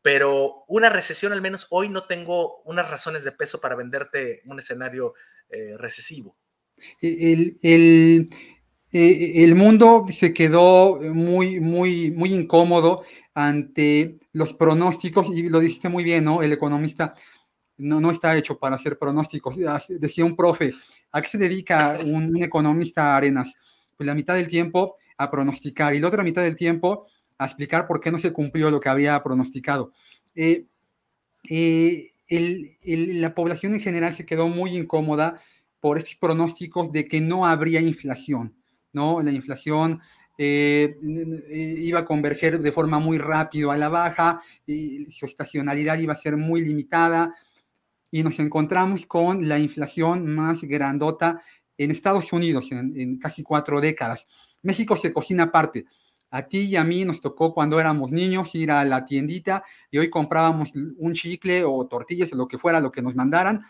pero una recesión al menos hoy no tengo unas razones de peso para venderte un escenario eh, recesivo. El, el, eh, el, mundo se quedó muy, muy, muy incómodo ante los pronósticos, y lo dijiste muy bien, ¿no? El economista no, no está hecho para hacer pronósticos. Decía un profe, ¿a qué se dedica un, economista Arenas? Pues la mitad del tiempo a pronosticar y la otra mitad del tiempo a explicar por qué no se cumplió lo que había pronosticado. Eh, eh, la población en general se quedó muy incómoda por estos pronósticos de que no habría inflación, ¿no? La inflación eh, iba a converger de forma muy rápido a la baja, y su estacionalidad iba a ser muy limitada y nos encontramos con la inflación más grandota en Estados Unidos en, casi cuatro décadas. México se cocina aparte. A ti y a mí nos tocó cuando éramos niños ir a la tiendita y hoy comprábamos un chicle o tortillas o lo que fuera, lo que nos mandaran,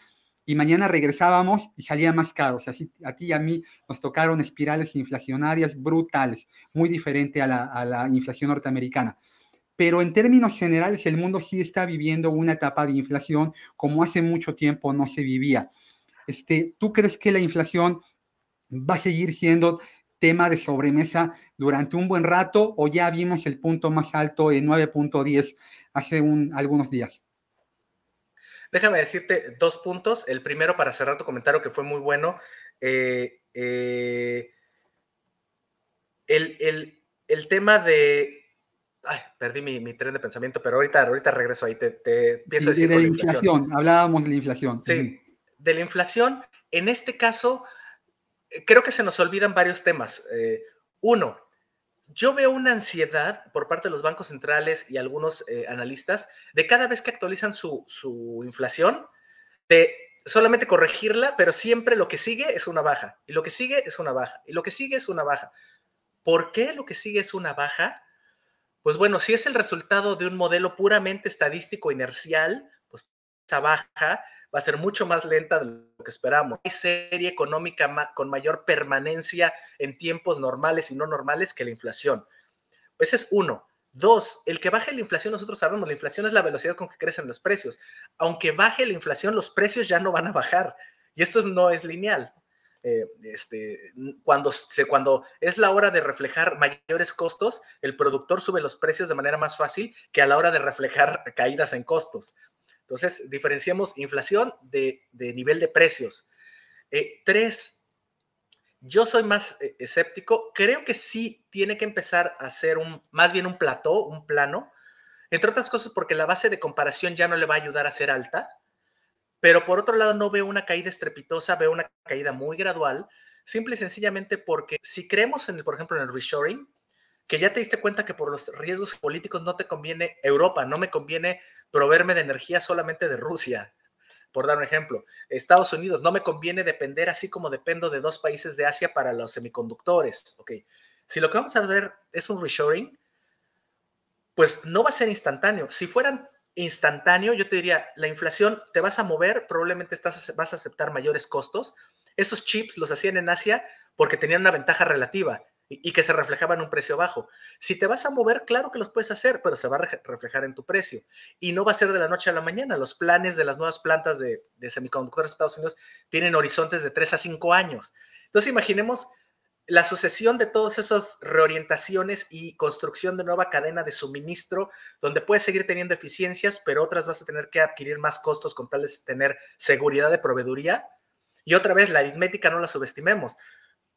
y mañana regresábamos y salía más caro. O sea, a ti y a mí nos tocaron espirales inflacionarias brutales, muy diferente a la, inflación norteamericana. Pero en términos generales, el mundo sí está viviendo una etapa de inflación como hace mucho tiempo no se vivía. Este, ¿Tú crees que la inflación va a seguir siendo tema de sobremesa durante un buen rato o ya vimos el punto más alto en 9.10 hace un, algunos días? Déjame decirte dos puntos. El primero, para cerrar tu comentario, que fue muy bueno. Eh, eh, el, tema de. Ay, perdí mi, tren de pensamiento, pero ahorita, ahorita regreso ahí. Te, te empiezo a decir. De, la inflación. hablábamos de la inflación. Sí, de la inflación. En este caso, creo que se nos olvidan varios temas. Eh, uno, yo veo una ansiedad por parte de los bancos centrales y algunos eh, analistas de cada vez que actualizan su, su, inflación, de solamente corregirla, pero siempre lo que sigue es una baja, y lo que sigue es una baja, y lo que sigue es una baja. ¿Por qué lo que sigue es una baja? Pues bueno, si es el resultado de un modelo puramente estadístico inercial, pues esa baja va a ser mucho más lenta de lo que esperamos. Hay serie económica con mayor permanencia en tiempos normales y no normales que la inflación. Ese es uno. Dos, el que baje la inflación, nosotros sabemos, la inflación es la velocidad con que crecen los precios. Aunque baje la inflación, los precios ya no van a bajar. Y esto no es lineal. Eh, este, cuando, se, cuando es la hora de reflejar mayores costos, el productor sube los precios de manera más fácil que a la hora de reflejar caídas en costos. Entonces, diferenciamos inflación de, nivel de precios. Eh, tres, yo soy más eh, escéptico. Creo que sí tiene que empezar a ser un, más bien un plató, un plano, entre otras cosas porque la base de comparación ya no le va a ayudar a ser alta. Pero por otro lado, no veo una caída estrepitosa, veo una caída muy gradual, simple y sencillamente porque si creemos en por ejemplo, en el reshoring, que ya te diste cuenta que por los riesgos políticos no te conviene Europa, no me conviene proveerme de energía solamente de Rusia, por dar un ejemplo. Estados Unidos, no me conviene depender así como dependo de dos países de Asia para los semiconductores. Ok, si lo que vamos a ver es un reshoring, pues no va a ser instantáneo. Si fueran instantáneo, yo te diría, la inflación te vas a mover, probablemente estás, vas a aceptar mayores costos. Esos chips los hacían en Asia porque tenían una ventaja relativa y, que se reflejaba en un precio bajo. Si te vas a mover, claro que los puedes hacer, pero se va a reflejar en tu precio. Y no va a ser de la noche a la mañana. Los planes de las nuevas plantas de, semiconductores de Estados Unidos tienen horizontes de 3 a 5 años. Entonces, imaginemos la sucesión de todas esas reorientaciones y construcción de nueva cadena de suministro, donde puedes seguir teniendo eficiencias, pero otras vas a tener que adquirir más costos con tal de tener seguridad de proveeduría. Y otra vez, la aritmética no la subestimemos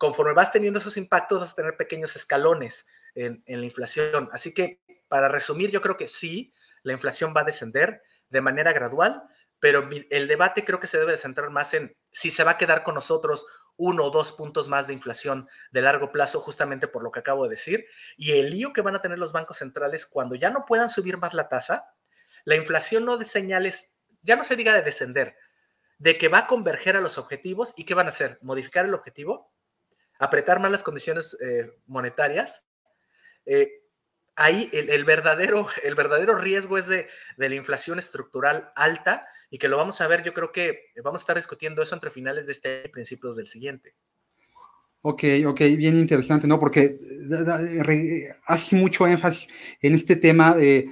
conforme vas teniendo esos impactos, vas a tener pequeños escalones en, la inflación. Así que, para resumir, yo creo que sí, la inflación va a descender de manera gradual, pero el debate creo que se debe centrar más en si se va a quedar con nosotros uno o dos puntos más de inflación de largo plazo, justamente por lo que acabo de decir, y el lío que van a tener los bancos centrales cuando ya no puedan subir más la tasa, la inflación no de señales, ya no se diga de descender, de que va a converger a los objetivos y qué van a hacer, modificar el objetivo apretar más las condiciones eh, monetarias, eh, ahí el, verdadero, el verdadero riesgo es de, la inflación estructural alta y que lo vamos a ver, yo creo que vamos a estar discutiendo eso entre finales de este año y principios del siguiente. Ok, ok, bien interesante, ¿no? Porque hace mucho énfasis en este tema de,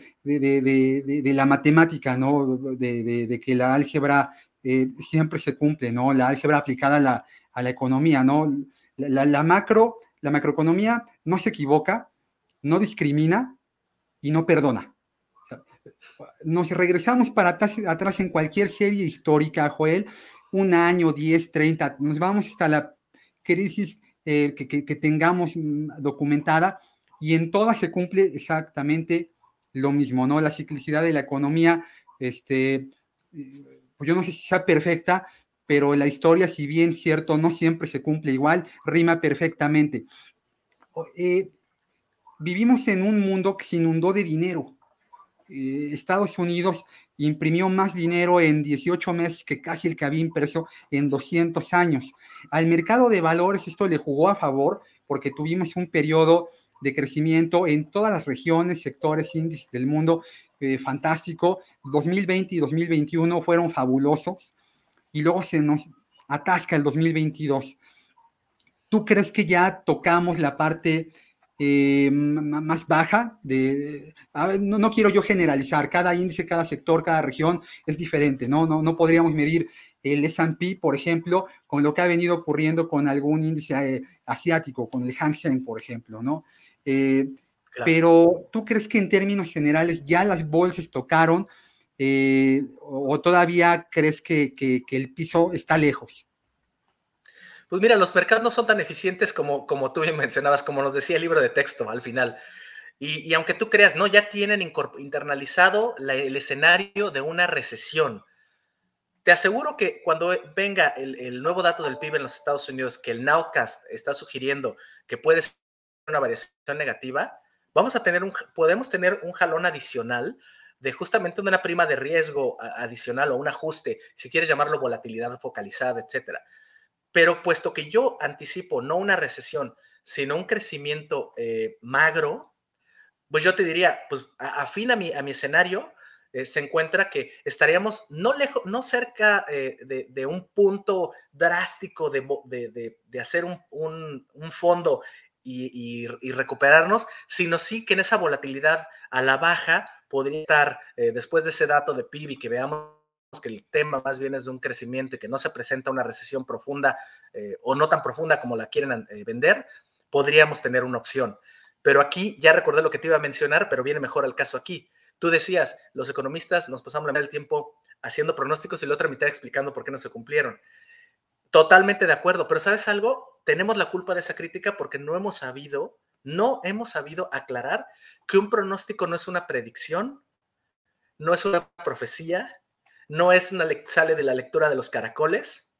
la matemática, ¿no? De, que la álgebra eh, siempre se cumple, ¿no? La álgebra aplicada a la, a la economía, ¿no? La, macro, la macroeconomía no se equivoca, no discrimina y no perdona. nos regresamos para atrás, en cualquier serie histórica, Joel, un año, 10, 30, nos vamos hasta la crisis eh, que, tengamos mm, documentada y en todas se cumple exactamente lo mismo, ¿no? La ciclicidad de la economía, este, eh, pues yo no sé si sea perfecta, pero la historia, si bien cierto, no siempre se cumple igual, rima perfectamente. Eh, vivimos en un mundo que se inundó de dinero. Eh, Estados Unidos imprimió más dinero en 18 meses que casi el que había impreso en 200 años. Al mercado de valores esto le jugó a favor porque tuvimos un periodo de crecimiento en todas las regiones, sectores, índices del mundo eh, fantástico. 2020 y 2021 fueron fabulosos y luego se nos atasca el 2022. ¿Tú crees que ya tocamos la parte eh, más baja? De, no, quiero yo generalizar, cada índice, cada sector, cada región es diferente, ¿no? No, no podríamos medir el S&P, por ejemplo, con lo que ha venido ocurriendo con algún índice eh, asiático, con el Hang Seng, por ejemplo, ¿no? Eh, pero ¿tú crees que en términos generales ya las bolsas tocaron eh, o, todavía crees que, el piso está lejos? Pues mira, los mercados no son tan eficientes como, tú bien mencionabas, como nos decía el libro de texto al final. Y, aunque tú creas, no, ya tienen internalizado el escenario de una recesión. Te aseguro que cuando venga el, nuevo dato del PIB en los Estados Unidos, que el Nowcast está sugiriendo que puede ser una variación negativa, vamos a tener un, podemos tener un jalón adicional de justamente una prima de riesgo adicional o un ajuste, si quieres llamarlo volatilidad focalizada, etcétera. Pero puesto que yo anticipo no una recesión, sino un crecimiento eh, magro, pues yo te diría, pues afín a mi, a mi escenario, eh, se encuentra que estaríamos no, lejos, no cerca eh, de, un punto drástico de, hacer un, fondo y, recuperarnos, sino sí que en esa volatilidad a la baja podría estar, eh, después de ese dato de PIB y que veamos que el tema más bien es de un crecimiento y que no se presenta una recesión profunda o no tan profunda como la quieren vender, podríamos tener una opción. Pero aquí ya recordé lo que te iba a mencionar, pero viene mejor al caso aquí. Tú decías, los economistas nos pasamos la mitad del tiempo haciendo pronósticos y la otra mitad explicando por qué no se cumplieron. Totalmente de acuerdo, pero ¿sabes algo? Tenemos la culpa de esa crítica porque no hemos sabido, no hemos sabido aclarar que un pronóstico no es una predicción, no es una profecía, no es una sale de la lectura de los caracoles.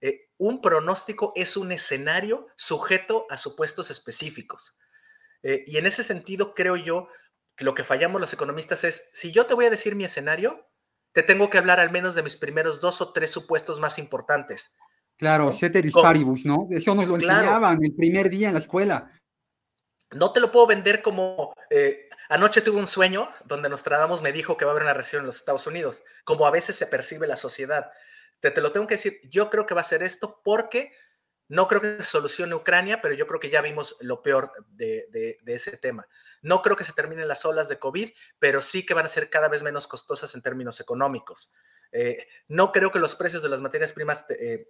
Eh, un pronóstico es un escenario sujeto a supuestos específicos. Eh, y en ese sentido, creo yo, lo que fallamos los economistas es, si yo te voy a decir mi escenario, te tengo que hablar al menos de mis primeros dos o tres supuestos más importantes. Claro, ceteris paribus, ¿no? Eso nos lo enseñaban el primer día en la escuela. No te lo puedo vender como, eh, anoche tuve un sueño donde Nostradamus me dijo que va a haber una recesión en los Estados Unidos, como a veces se percibe la sociedad. Te, te lo tengo que decir, yo creo que va a ser esto porque no creo que se solucione Ucrania, pero yo creo que ya vimos lo peor de, ese tema. No creo que se terminen las olas de COVID, pero sí que van a ser cada vez menos costosas en términos económicos. Eh, no creo que los precios de las materias primas eh,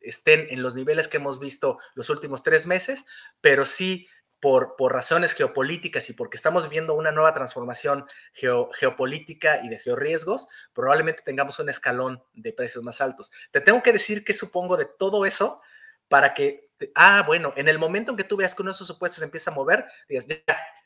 estén en los niveles que hemos visto los últimos tres meses, pero sí por, por razones geopolíticas y porque estamos viendo una nueva transformación geopolítica y de georriesgos, probablemente tengamos un escalón de precios más altos. Te tengo que decir que supongo de todo eso para que, ah, bueno, en el momento en que tú veas que uno de esos supuestos empieza a mover, digas, ya,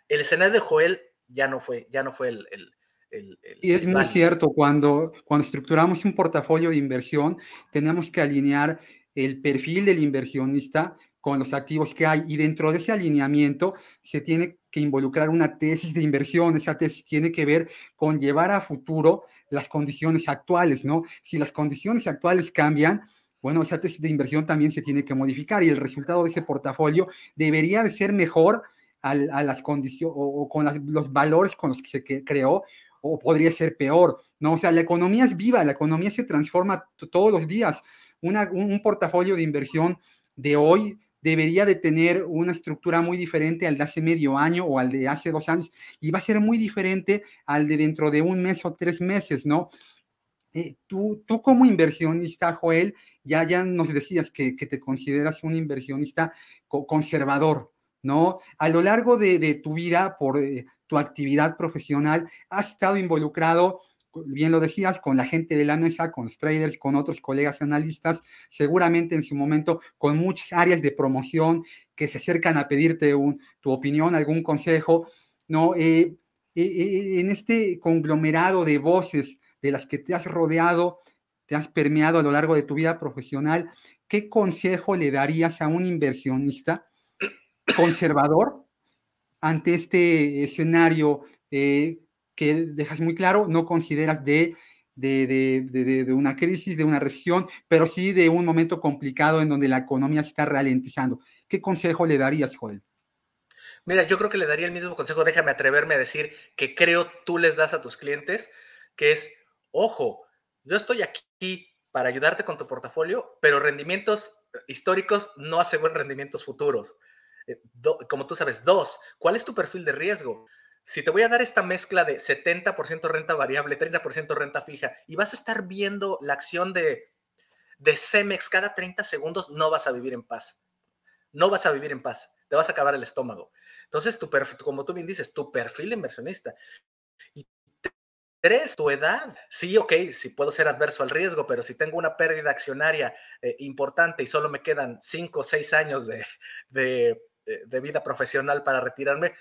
el escenario de Joel ya no fue, ya no fue el... el, y es muy cierto, cuando, cuando estructuramos un portafolio de inversión, tenemos que alinear el perfil del inversionista con los activos que hay y dentro de ese alineamiento se tiene que involucrar una tesis de inversión, esa tesis tiene que ver con llevar a futuro las condiciones actuales, ¿no? Si las condiciones actuales cambian, bueno, esa tesis de inversión también se tiene que modificar y el resultado de ese portafolio debería de ser mejor a, las condiciones o, con los valores con los que se creó o podría ser peor, ¿no? O sea, la economía es viva, la economía se transforma todos los días. un, portafolio de inversión de hoy debería de tener una estructura muy diferente al de hace medio año o al de hace dos años y va a ser muy diferente al de dentro de un mes o tres meses, ¿no? Eh, tú, tú como inversionista, Joel, ya, ya nos decías que, te consideras un inversionista conservador, ¿no? A lo largo de, tu vida, por eh, tu actividad profesional, has estado involucrado, bien lo decías, con la gente de la mesa, con los traders, con otros colegas analistas, seguramente en su momento con muchas áreas de promoción que se acercan a pedirte tu opinión, algún consejo, ¿no? Eh, en este conglomerado de voces, de las que te has rodeado, te has permeado a lo largo de tu vida profesional, ¿qué consejo le darías a un inversionista conservador ante este escenario eh, que dejas muy claro, no consideras de, de, una crisis, de una recesión, pero sí de un momento complicado en donde la economía se está ralentizando? ¿Qué consejo le darías, Joel? Mira, yo creo que le daría el mismo consejo, déjame atreverme a decir que creo tú les das a tus clientes, que es ojo, yo estoy aquí para ayudarte con tu portafolio, pero rendimientos históricos no aseguran rendimientos futuros. Eh, como tú sabes, dos, ¿cuál es tu perfil de riesgo? Si te voy a dar esta mezcla de 70% renta variable, 30% renta fija, y vas a estar viendo la acción de, de Cemex cada 30 segundos, no vas a vivir en paz. No vas a vivir en paz. Te vas a acabar el estómago. Entonces, tu perfil, como tú bien dices, tu perfil inversionista. Y tu edad. Sí, ok, sí puedo ser adverso al riesgo, pero si tengo una pérdida accionaria eh, importante y solo me quedan cinco o seis años de, de, de, vida profesional para retirarme,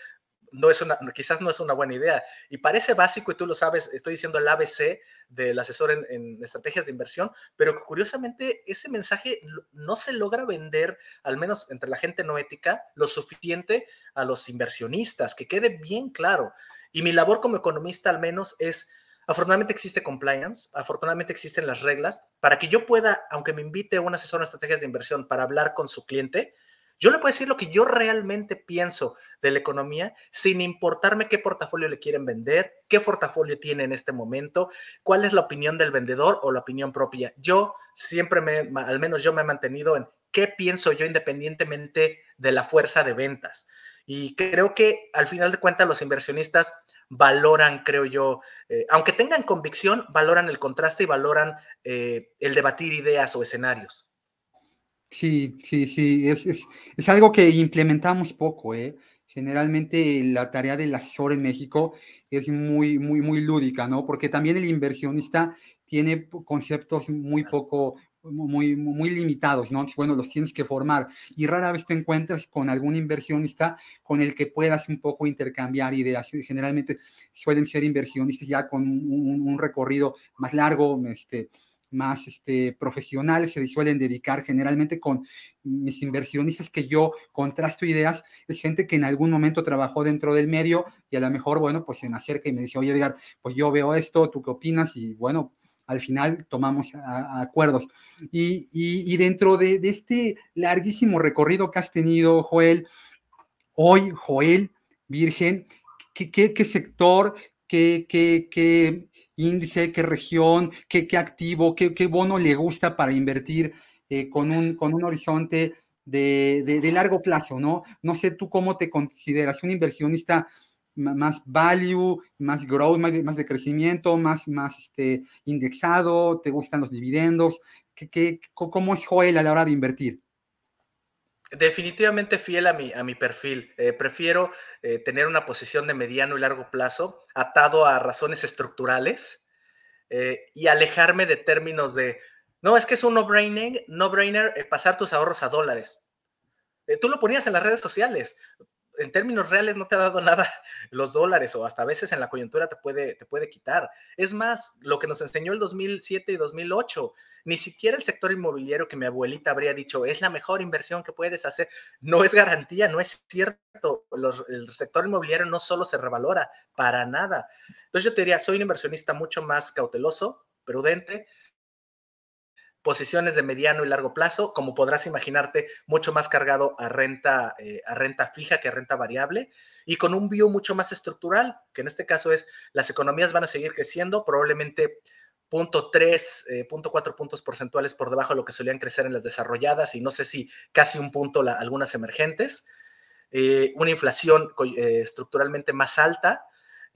no es una, quizás no es una buena idea. Y parece básico, y tú lo sabes, estoy diciendo el ABC del asesor en, en, estrategias de inversión, pero curiosamente ese mensaje no se logra vender, al menos entre la gente no ética, lo suficiente a los inversionistas, que quede bien claro. Y mi labor como economista al menos es, afortunadamente existe compliance, afortunadamente existen las reglas, para que yo pueda, aunque me invite un asesor en estrategias de inversión para hablar con su cliente, yo le puedo decir lo que yo realmente pienso de la economía sin importarme qué portafolio le quieren vender, qué portafolio tiene en este momento, cuál es la opinión del vendedor o la opinión propia. Yo siempre me, al menos yo me he mantenido en qué pienso yo independientemente de la fuerza de ventas. Y creo que al final de cuentas los inversionistas valoran, creo yo, eh, aunque tengan convicción, valoran el contraste y valoran eh, el debatir ideas o escenarios. Sí, sí, sí, es, es, es, algo que implementamos poco, ¿eh? Generalmente la tarea del asesor en México es muy, muy, muy lúdica, ¿no? Porque también el inversionista tiene conceptos muy poco, muy, muy limitados, ¿no? Bueno, los tienes que formar y rara vez te encuentras con algún inversionista con el que puedas un poco intercambiar ideas. Generalmente suelen ser inversionistas ya con un, un recorrido más largo, este, más este, profesionales se suelen dedicar generalmente con mis inversionistas que yo contrasto ideas, es gente que en algún momento trabajó dentro del medio y a lo mejor, bueno, pues se me acerca y me dice, oye, Edgar, pues yo veo esto, ¿tú qué opinas? Y bueno, al final tomamos acuerdos. Y, y, dentro de, de, este larguísimo recorrido que has tenido, Joel, hoy, Joel, Virgen, ¿qué, qué, qué sector, qué, qué, qué índice, qué región, qué, qué activo, qué, qué, bono le gusta para invertir eh, con, un, con un horizonte de, de, largo plazo, ¿no? No sé tú cómo te consideras, un inversionista más value, más growth, más de, más de crecimiento, más, más este, indexado, te gustan los dividendos, ¿Qué, qué, ¿cómo es Joel a la hora de invertir? Definitivamente fiel a mi, a mi perfil. Eh, prefiero eh, tener una posición de mediano y largo plazo atado a razones estructurales eh, y alejarme de términos de, no, es que es un no-brainer, no-brainer pasar tus ahorros a dólares. tú lo ponías en las redes sociales en términos reales no te ha dado nada los dólares o hasta a veces en la coyuntura te puede, te puede quitar. Es más, lo que nos enseñó el 2007 y 2008, ni siquiera el sector inmobiliario que mi abuelita habría dicho es la mejor inversión que puedes hacer, no es garantía, no es cierto. El sector inmobiliario no solo se revalora, para nada. Entonces yo te diría, soy un inversionista mucho más cauteloso, prudente, posiciones de mediano y largo plazo, como podrás imaginarte, mucho más cargado a renta, eh, a renta fija que a renta variable y con un view mucho más estructural, que en este caso es las economías van a seguir creciendo, probablemente punto tres, eh, punto cuatro puntos porcentuales por debajo de lo que solían crecer en las desarrolladas y no sé si casi un punto algunas emergentes, eh, una inflación eh, estructuralmente más alta,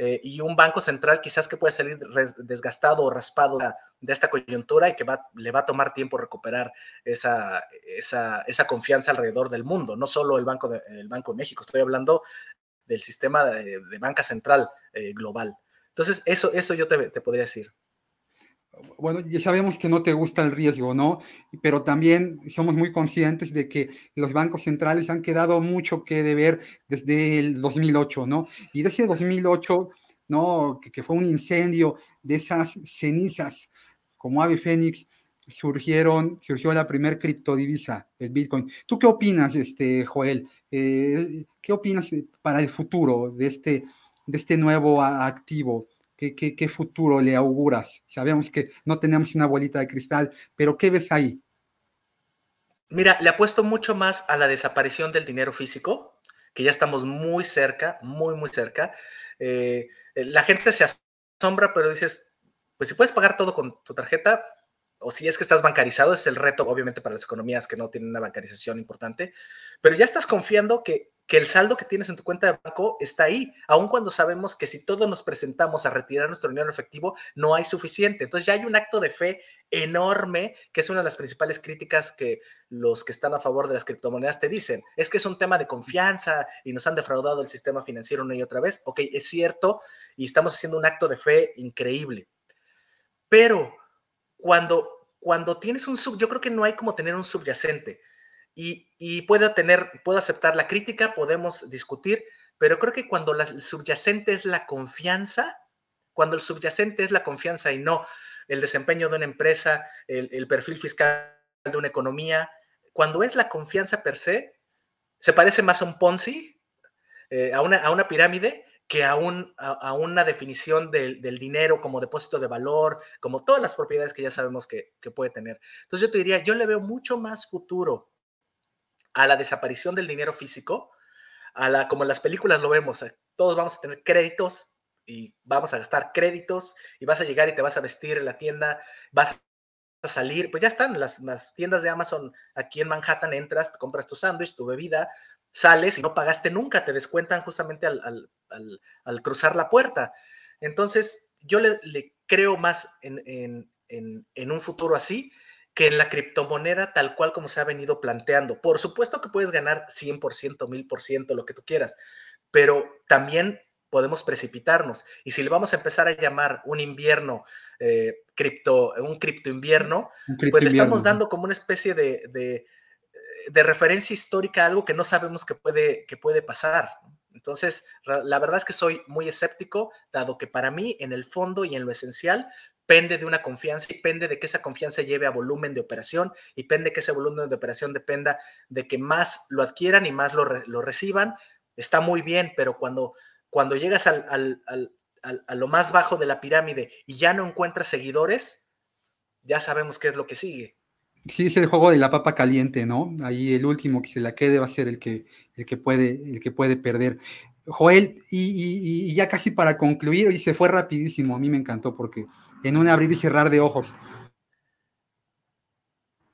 eh, y un banco central quizás que puede salir desgastado o raspado de esta coyuntura y que va, le va a tomar tiempo recuperar esa, esa, confianza alrededor del mundo, no solo el Banco de, el banco de México, estoy hablando del sistema de, de banca central eh, global. Entonces, eso, eso yo te, te podría decir bueno, ya sabemos que no te gusta el riesgo, ¿no? Pero también somos muy conscientes de que los bancos centrales han quedado mucho que deber desde el 2008, ¿no? Y desde 2008, ¿no? Que, fue un incendio de esas cenizas como ave fénix, surgieron, surgió la primer criptodivisa, el Bitcoin. ¿Tú qué opinas, este, Joel? Eh, ¿Qué opinas para el futuro de este, de este nuevo activo? ¿Qué, futuro le auguras? Sabemos que no tenemos una bolita de cristal, pero ¿qué ves ahí? Mira, le apuesto mucho más a la desaparición del dinero físico, que ya estamos muy cerca, muy, muy cerca. Eh, la gente se asombra, pero dices, pues si puedes pagar todo con tu tarjeta, o si es que estás bancarizado, es el reto, obviamente, para las economías que no tienen una bancarización importante, pero ya estás confiando que que el saldo que tienes en tu cuenta de banco está ahí, aun cuando sabemos que si todos nos presentamos a retirar nuestro dinero efectivo, no hay suficiente. Entonces ya hay un acto de fe enorme, que es una de las principales críticas que los que están a favor de las criptomonedas te dicen. Es que es un tema de confianza y nos han defraudado el sistema financiero una y otra vez. Ok, es cierto y estamos haciendo un acto de fe increíble. Pero cuando, cuando tienes un sub, yo creo que no hay como tener un subyacente y, puedo tener, puedo aceptar la crítica, podemos discutir, pero creo que cuando la, el subyacente es la confianza, cuando el subyacente es la confianza y no el desempeño de una empresa, el, perfil fiscal de una economía, cuando es la confianza per se, se parece más a un Ponzi, eh, a, una, a, una, pirámide, que a, un, a, una definición del, del, dinero como depósito de valor, como todas las propiedades que ya sabemos que, que puede tener. Entonces yo te diría, yo le veo mucho más futuro a la desaparición del dinero físico, a la, como en las películas lo vemos, eh, todos vamos a tener créditos y vamos a gastar créditos y vas a llegar y te vas a vestir en la tienda, vas a salir, pues ya están las, las tiendas de Amazon aquí en Manhattan, entras, compras tu sándwich, tu bebida, sales y no pagaste nunca, te descuentan justamente al, al, cruzar la puerta. Entonces, yo le, creo más en, en, en, un futuro así que en la criptomoneda tal cual como se ha venido planteando. Por supuesto que puedes ganar 100%, 1000%, lo que tú quieras, pero también podemos precipitarnos. Y si le vamos a empezar a llamar un invierno, eh, cripto, un cripto invierno, pues le estamos dando como una especie de, de, de, referencia histórica a algo que no sabemos que puede, que puede pasar. Entonces, la verdad es que soy muy escéptico, dado que para mí, en el fondo y en lo esencial, pende de una confianza y pende de que esa confianza lleve a volumen de operación y pende que ese volumen de operación dependa de que más lo adquieran y más lo, lo reciban. Está muy bien, pero cuando, cuando llegas al, al, al, a lo más bajo de la pirámide y ya no encuentras seguidores, ya sabemos qué es lo que sigue. Sí, es el juego de la papa caliente, ¿no? Ahí el último que se la quede va a ser el que, el que, puede, el que puede perder. Joel, y, ya casi para concluir, y se fue rapidísimo, a mí me encantó porque en un abrir y cerrar de ojos.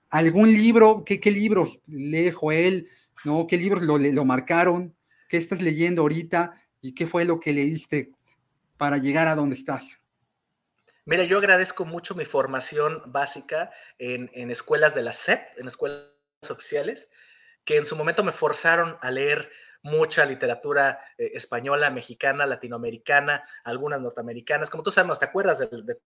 ¿Algún libro? ¿Qué, qué libros lee Joel? ¿No? ¿Qué libros lo, lo marcaron? ¿Qué estás leyendo ahorita? ¿Y qué fue lo que leíste para llegar a donde estás? Mira, yo agradezco mucho mi formación básica en, en escuelas de la SEP, en escuelas oficiales, que en su momento me forzaron a leer mucha literatura eh, española, mexicana, latinoamericana, algunas norteamericanas. Como tú sabes, ¿te acuerdas de,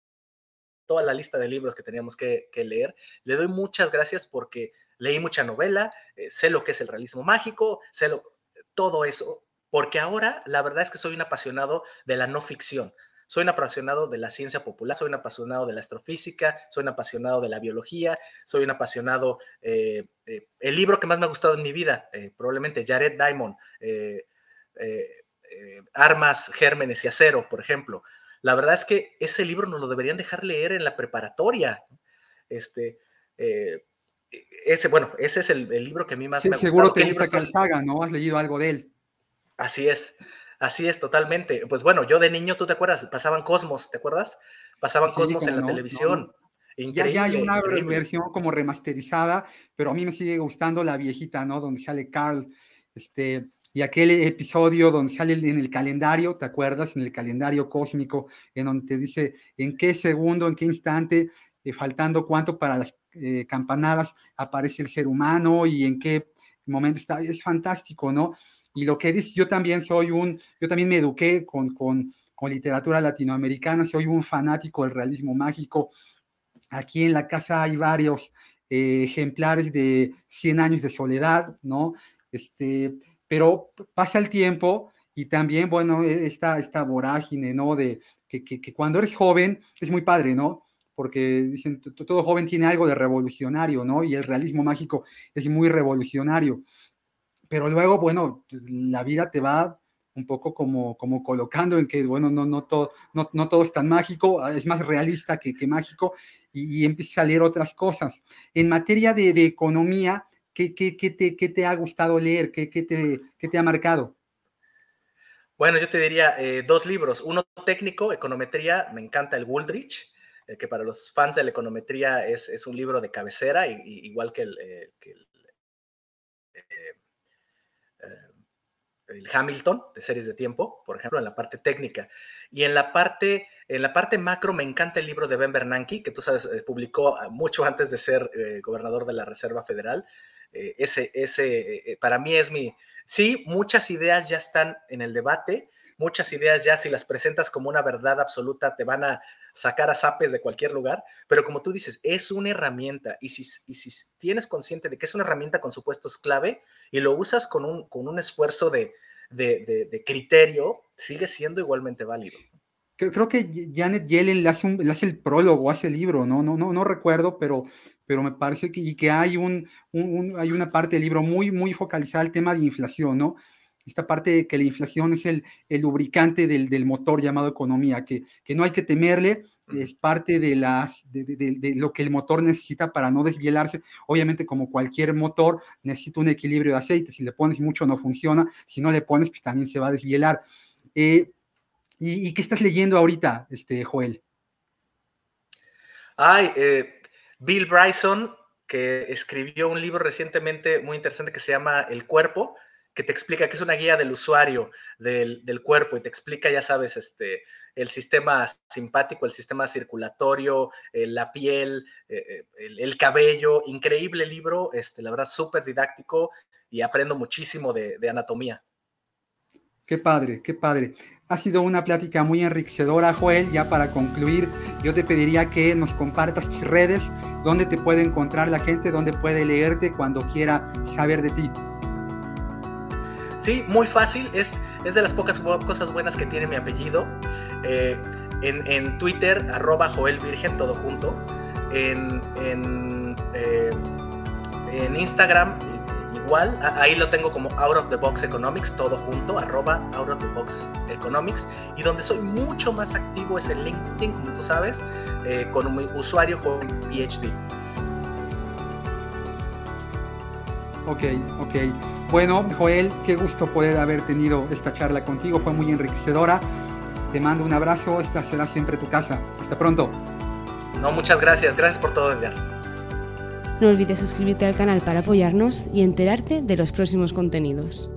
toda la lista de libros que teníamos que, que, leer? Le doy muchas gracias porque leí mucha novela, eh, sé lo que es el realismo mágico, sé lo, todo eso, porque ahora la verdad es que soy un apasionado de la no ficción. Soy un apasionado de la ciencia popular, soy un apasionado de la astrofísica, soy un apasionado de la biología, soy un apasionado, eh, eh, el libro que más me ha gustado en mi vida, eh, probablemente Jared Diamond, eh, Armas, Gérmenes y Acero, por ejemplo. La verdad es que ese libro nos lo deberían dejar leer en la preparatoria. Este, ese, bueno, ese es el, el, libro que a mí más sí, me ha gustado. Seguro que gusta Calzaga, ¿no? Has leído algo de él. Así es. Así es, totalmente. Pues bueno, yo de niño, ¿tú te acuerdas? Pasaban Cosmos, ¿te acuerdas? Pasaban sí, Cosmos en la no, televisión. No. Increíble, ya, ya, hay una increíble. versión como remasterizada, pero a mí me sigue gustando la viejita, ¿no? Donde sale Carl, este, y aquel episodio donde sale en el calendario, ¿te acuerdas? En el calendario cósmico, en donde te dice en qué segundo, en qué instante, eh, faltando cuánto para las eh, campanadas aparece el ser humano y en qué momento está. Es fantástico, ¿no? Y lo que dices, yo también soy un, yo también me eduqué con, con, con literatura latinoamericana, soy un fanático del realismo mágico. Aquí en la casa hay varios eh, ejemplares de 100 años de soledad, ¿no? Este, pero pasa el tiempo y también, bueno, e, esta, esta vorágine, ¿no? De que, que, que cuando eres joven es muy padre, ¿no? porque dicen, todo joven tiene algo de revolucionario, ¿no? Y el realismo mágico es muy revolucionario pero luego, bueno, la vida te va un poco como, como colocando en que, bueno, no, no, todo, no, no todo es tan mágico, es más realista que, que mágico y, y empiezan a salir otras cosas. En materia de, economía, ¿qué, qué, qué, te, ¿qué, te, ha gustado leer? ¿Qué, te, te ha marcado? Bueno, yo te diría eh, dos libros. Uno técnico, econometría, me encanta el Woolrich, eh, que para los fans de la econometría es, es un libro de cabecera, y, igual que eh, que el el Hamilton de series de tiempo, por ejemplo, en la parte técnica. Y en la parte, en la parte macro me encanta el libro de Ben Bernanke, que tú sabes, eh, publicó mucho antes de ser eh, gobernador de la Reserva Federal. Eh, ese, ese para mí es mi... Sí, muchas ideas ya están en el debate, muchas ideas ya si las presentas como una verdad absoluta te van a sacar a zapes de cualquier lugar, pero como tú dices, es una herramienta y si, si tienes consciente de que es una herramienta con supuestos clave y lo usas con un, con un esfuerzo de, de, criterio, sigue siendo igualmente válido. Creo, que Janet Yellen le hace, hace, el prólogo, hace el libro, ¿no? No, no, no recuerdo, pero, pero me parece que, y que hay, un, hay una parte del libro muy, muy focalizada al tema de inflación, ¿no? Esta parte de que la inflación es el, el lubricante del, del, motor llamado economía, que, que, no hay que temerle, es parte de, las, de, de, lo que el motor necesita para no desvielarse. Obviamente, como cualquier motor, necesita un equilibrio de aceite. Si le pones mucho, no funciona. Si no le pones, pues también se va a desvielar. Eh, ¿y, ¿y, qué estás leyendo ahorita, este, Joel? Ay, eh, Bill Bryson, que escribió un libro recientemente muy interesante que se llama El cuerpo que te explica que es una guía del usuario del, cuerpo y te explica, ya sabes, este, el sistema simpático, el sistema circulatorio, eh, la piel, eh, eh, el, cabello. Increíble libro, este, la verdad, súper didáctico y aprendo muchísimo de, de, anatomía. Qué padre, qué padre. Ha sido una plática muy enriquecedora, Joel. Ya para concluir, yo te pediría que nos compartas tus redes, dónde te puede encontrar la gente, dónde puede leerte cuando quiera saber de ti. Sí, muy fácil. Es, es de las pocas cosas buenas que tiene mi apellido. Eh, en, Twitter, arroba Joel Virgen, todo junto. En, en, eh, en Instagram, igual. Ahí lo tengo como Out of the Box Economics, todo junto, arroba Out of the Box Economics. Y donde soy mucho más activo es en LinkedIn, como tú sabes, eh, con mi usuario Joel PhD. Ok, ok. Bueno, Joel, qué gusto poder haber tenido esta charla contigo, fue muy enriquecedora. Te mando un abrazo, esta será siempre tu casa. Hasta pronto. No, muchas gracias, gracias por todo, Edgar. No olvides suscribirte al canal para apoyarnos y enterarte de los próximos contenidos.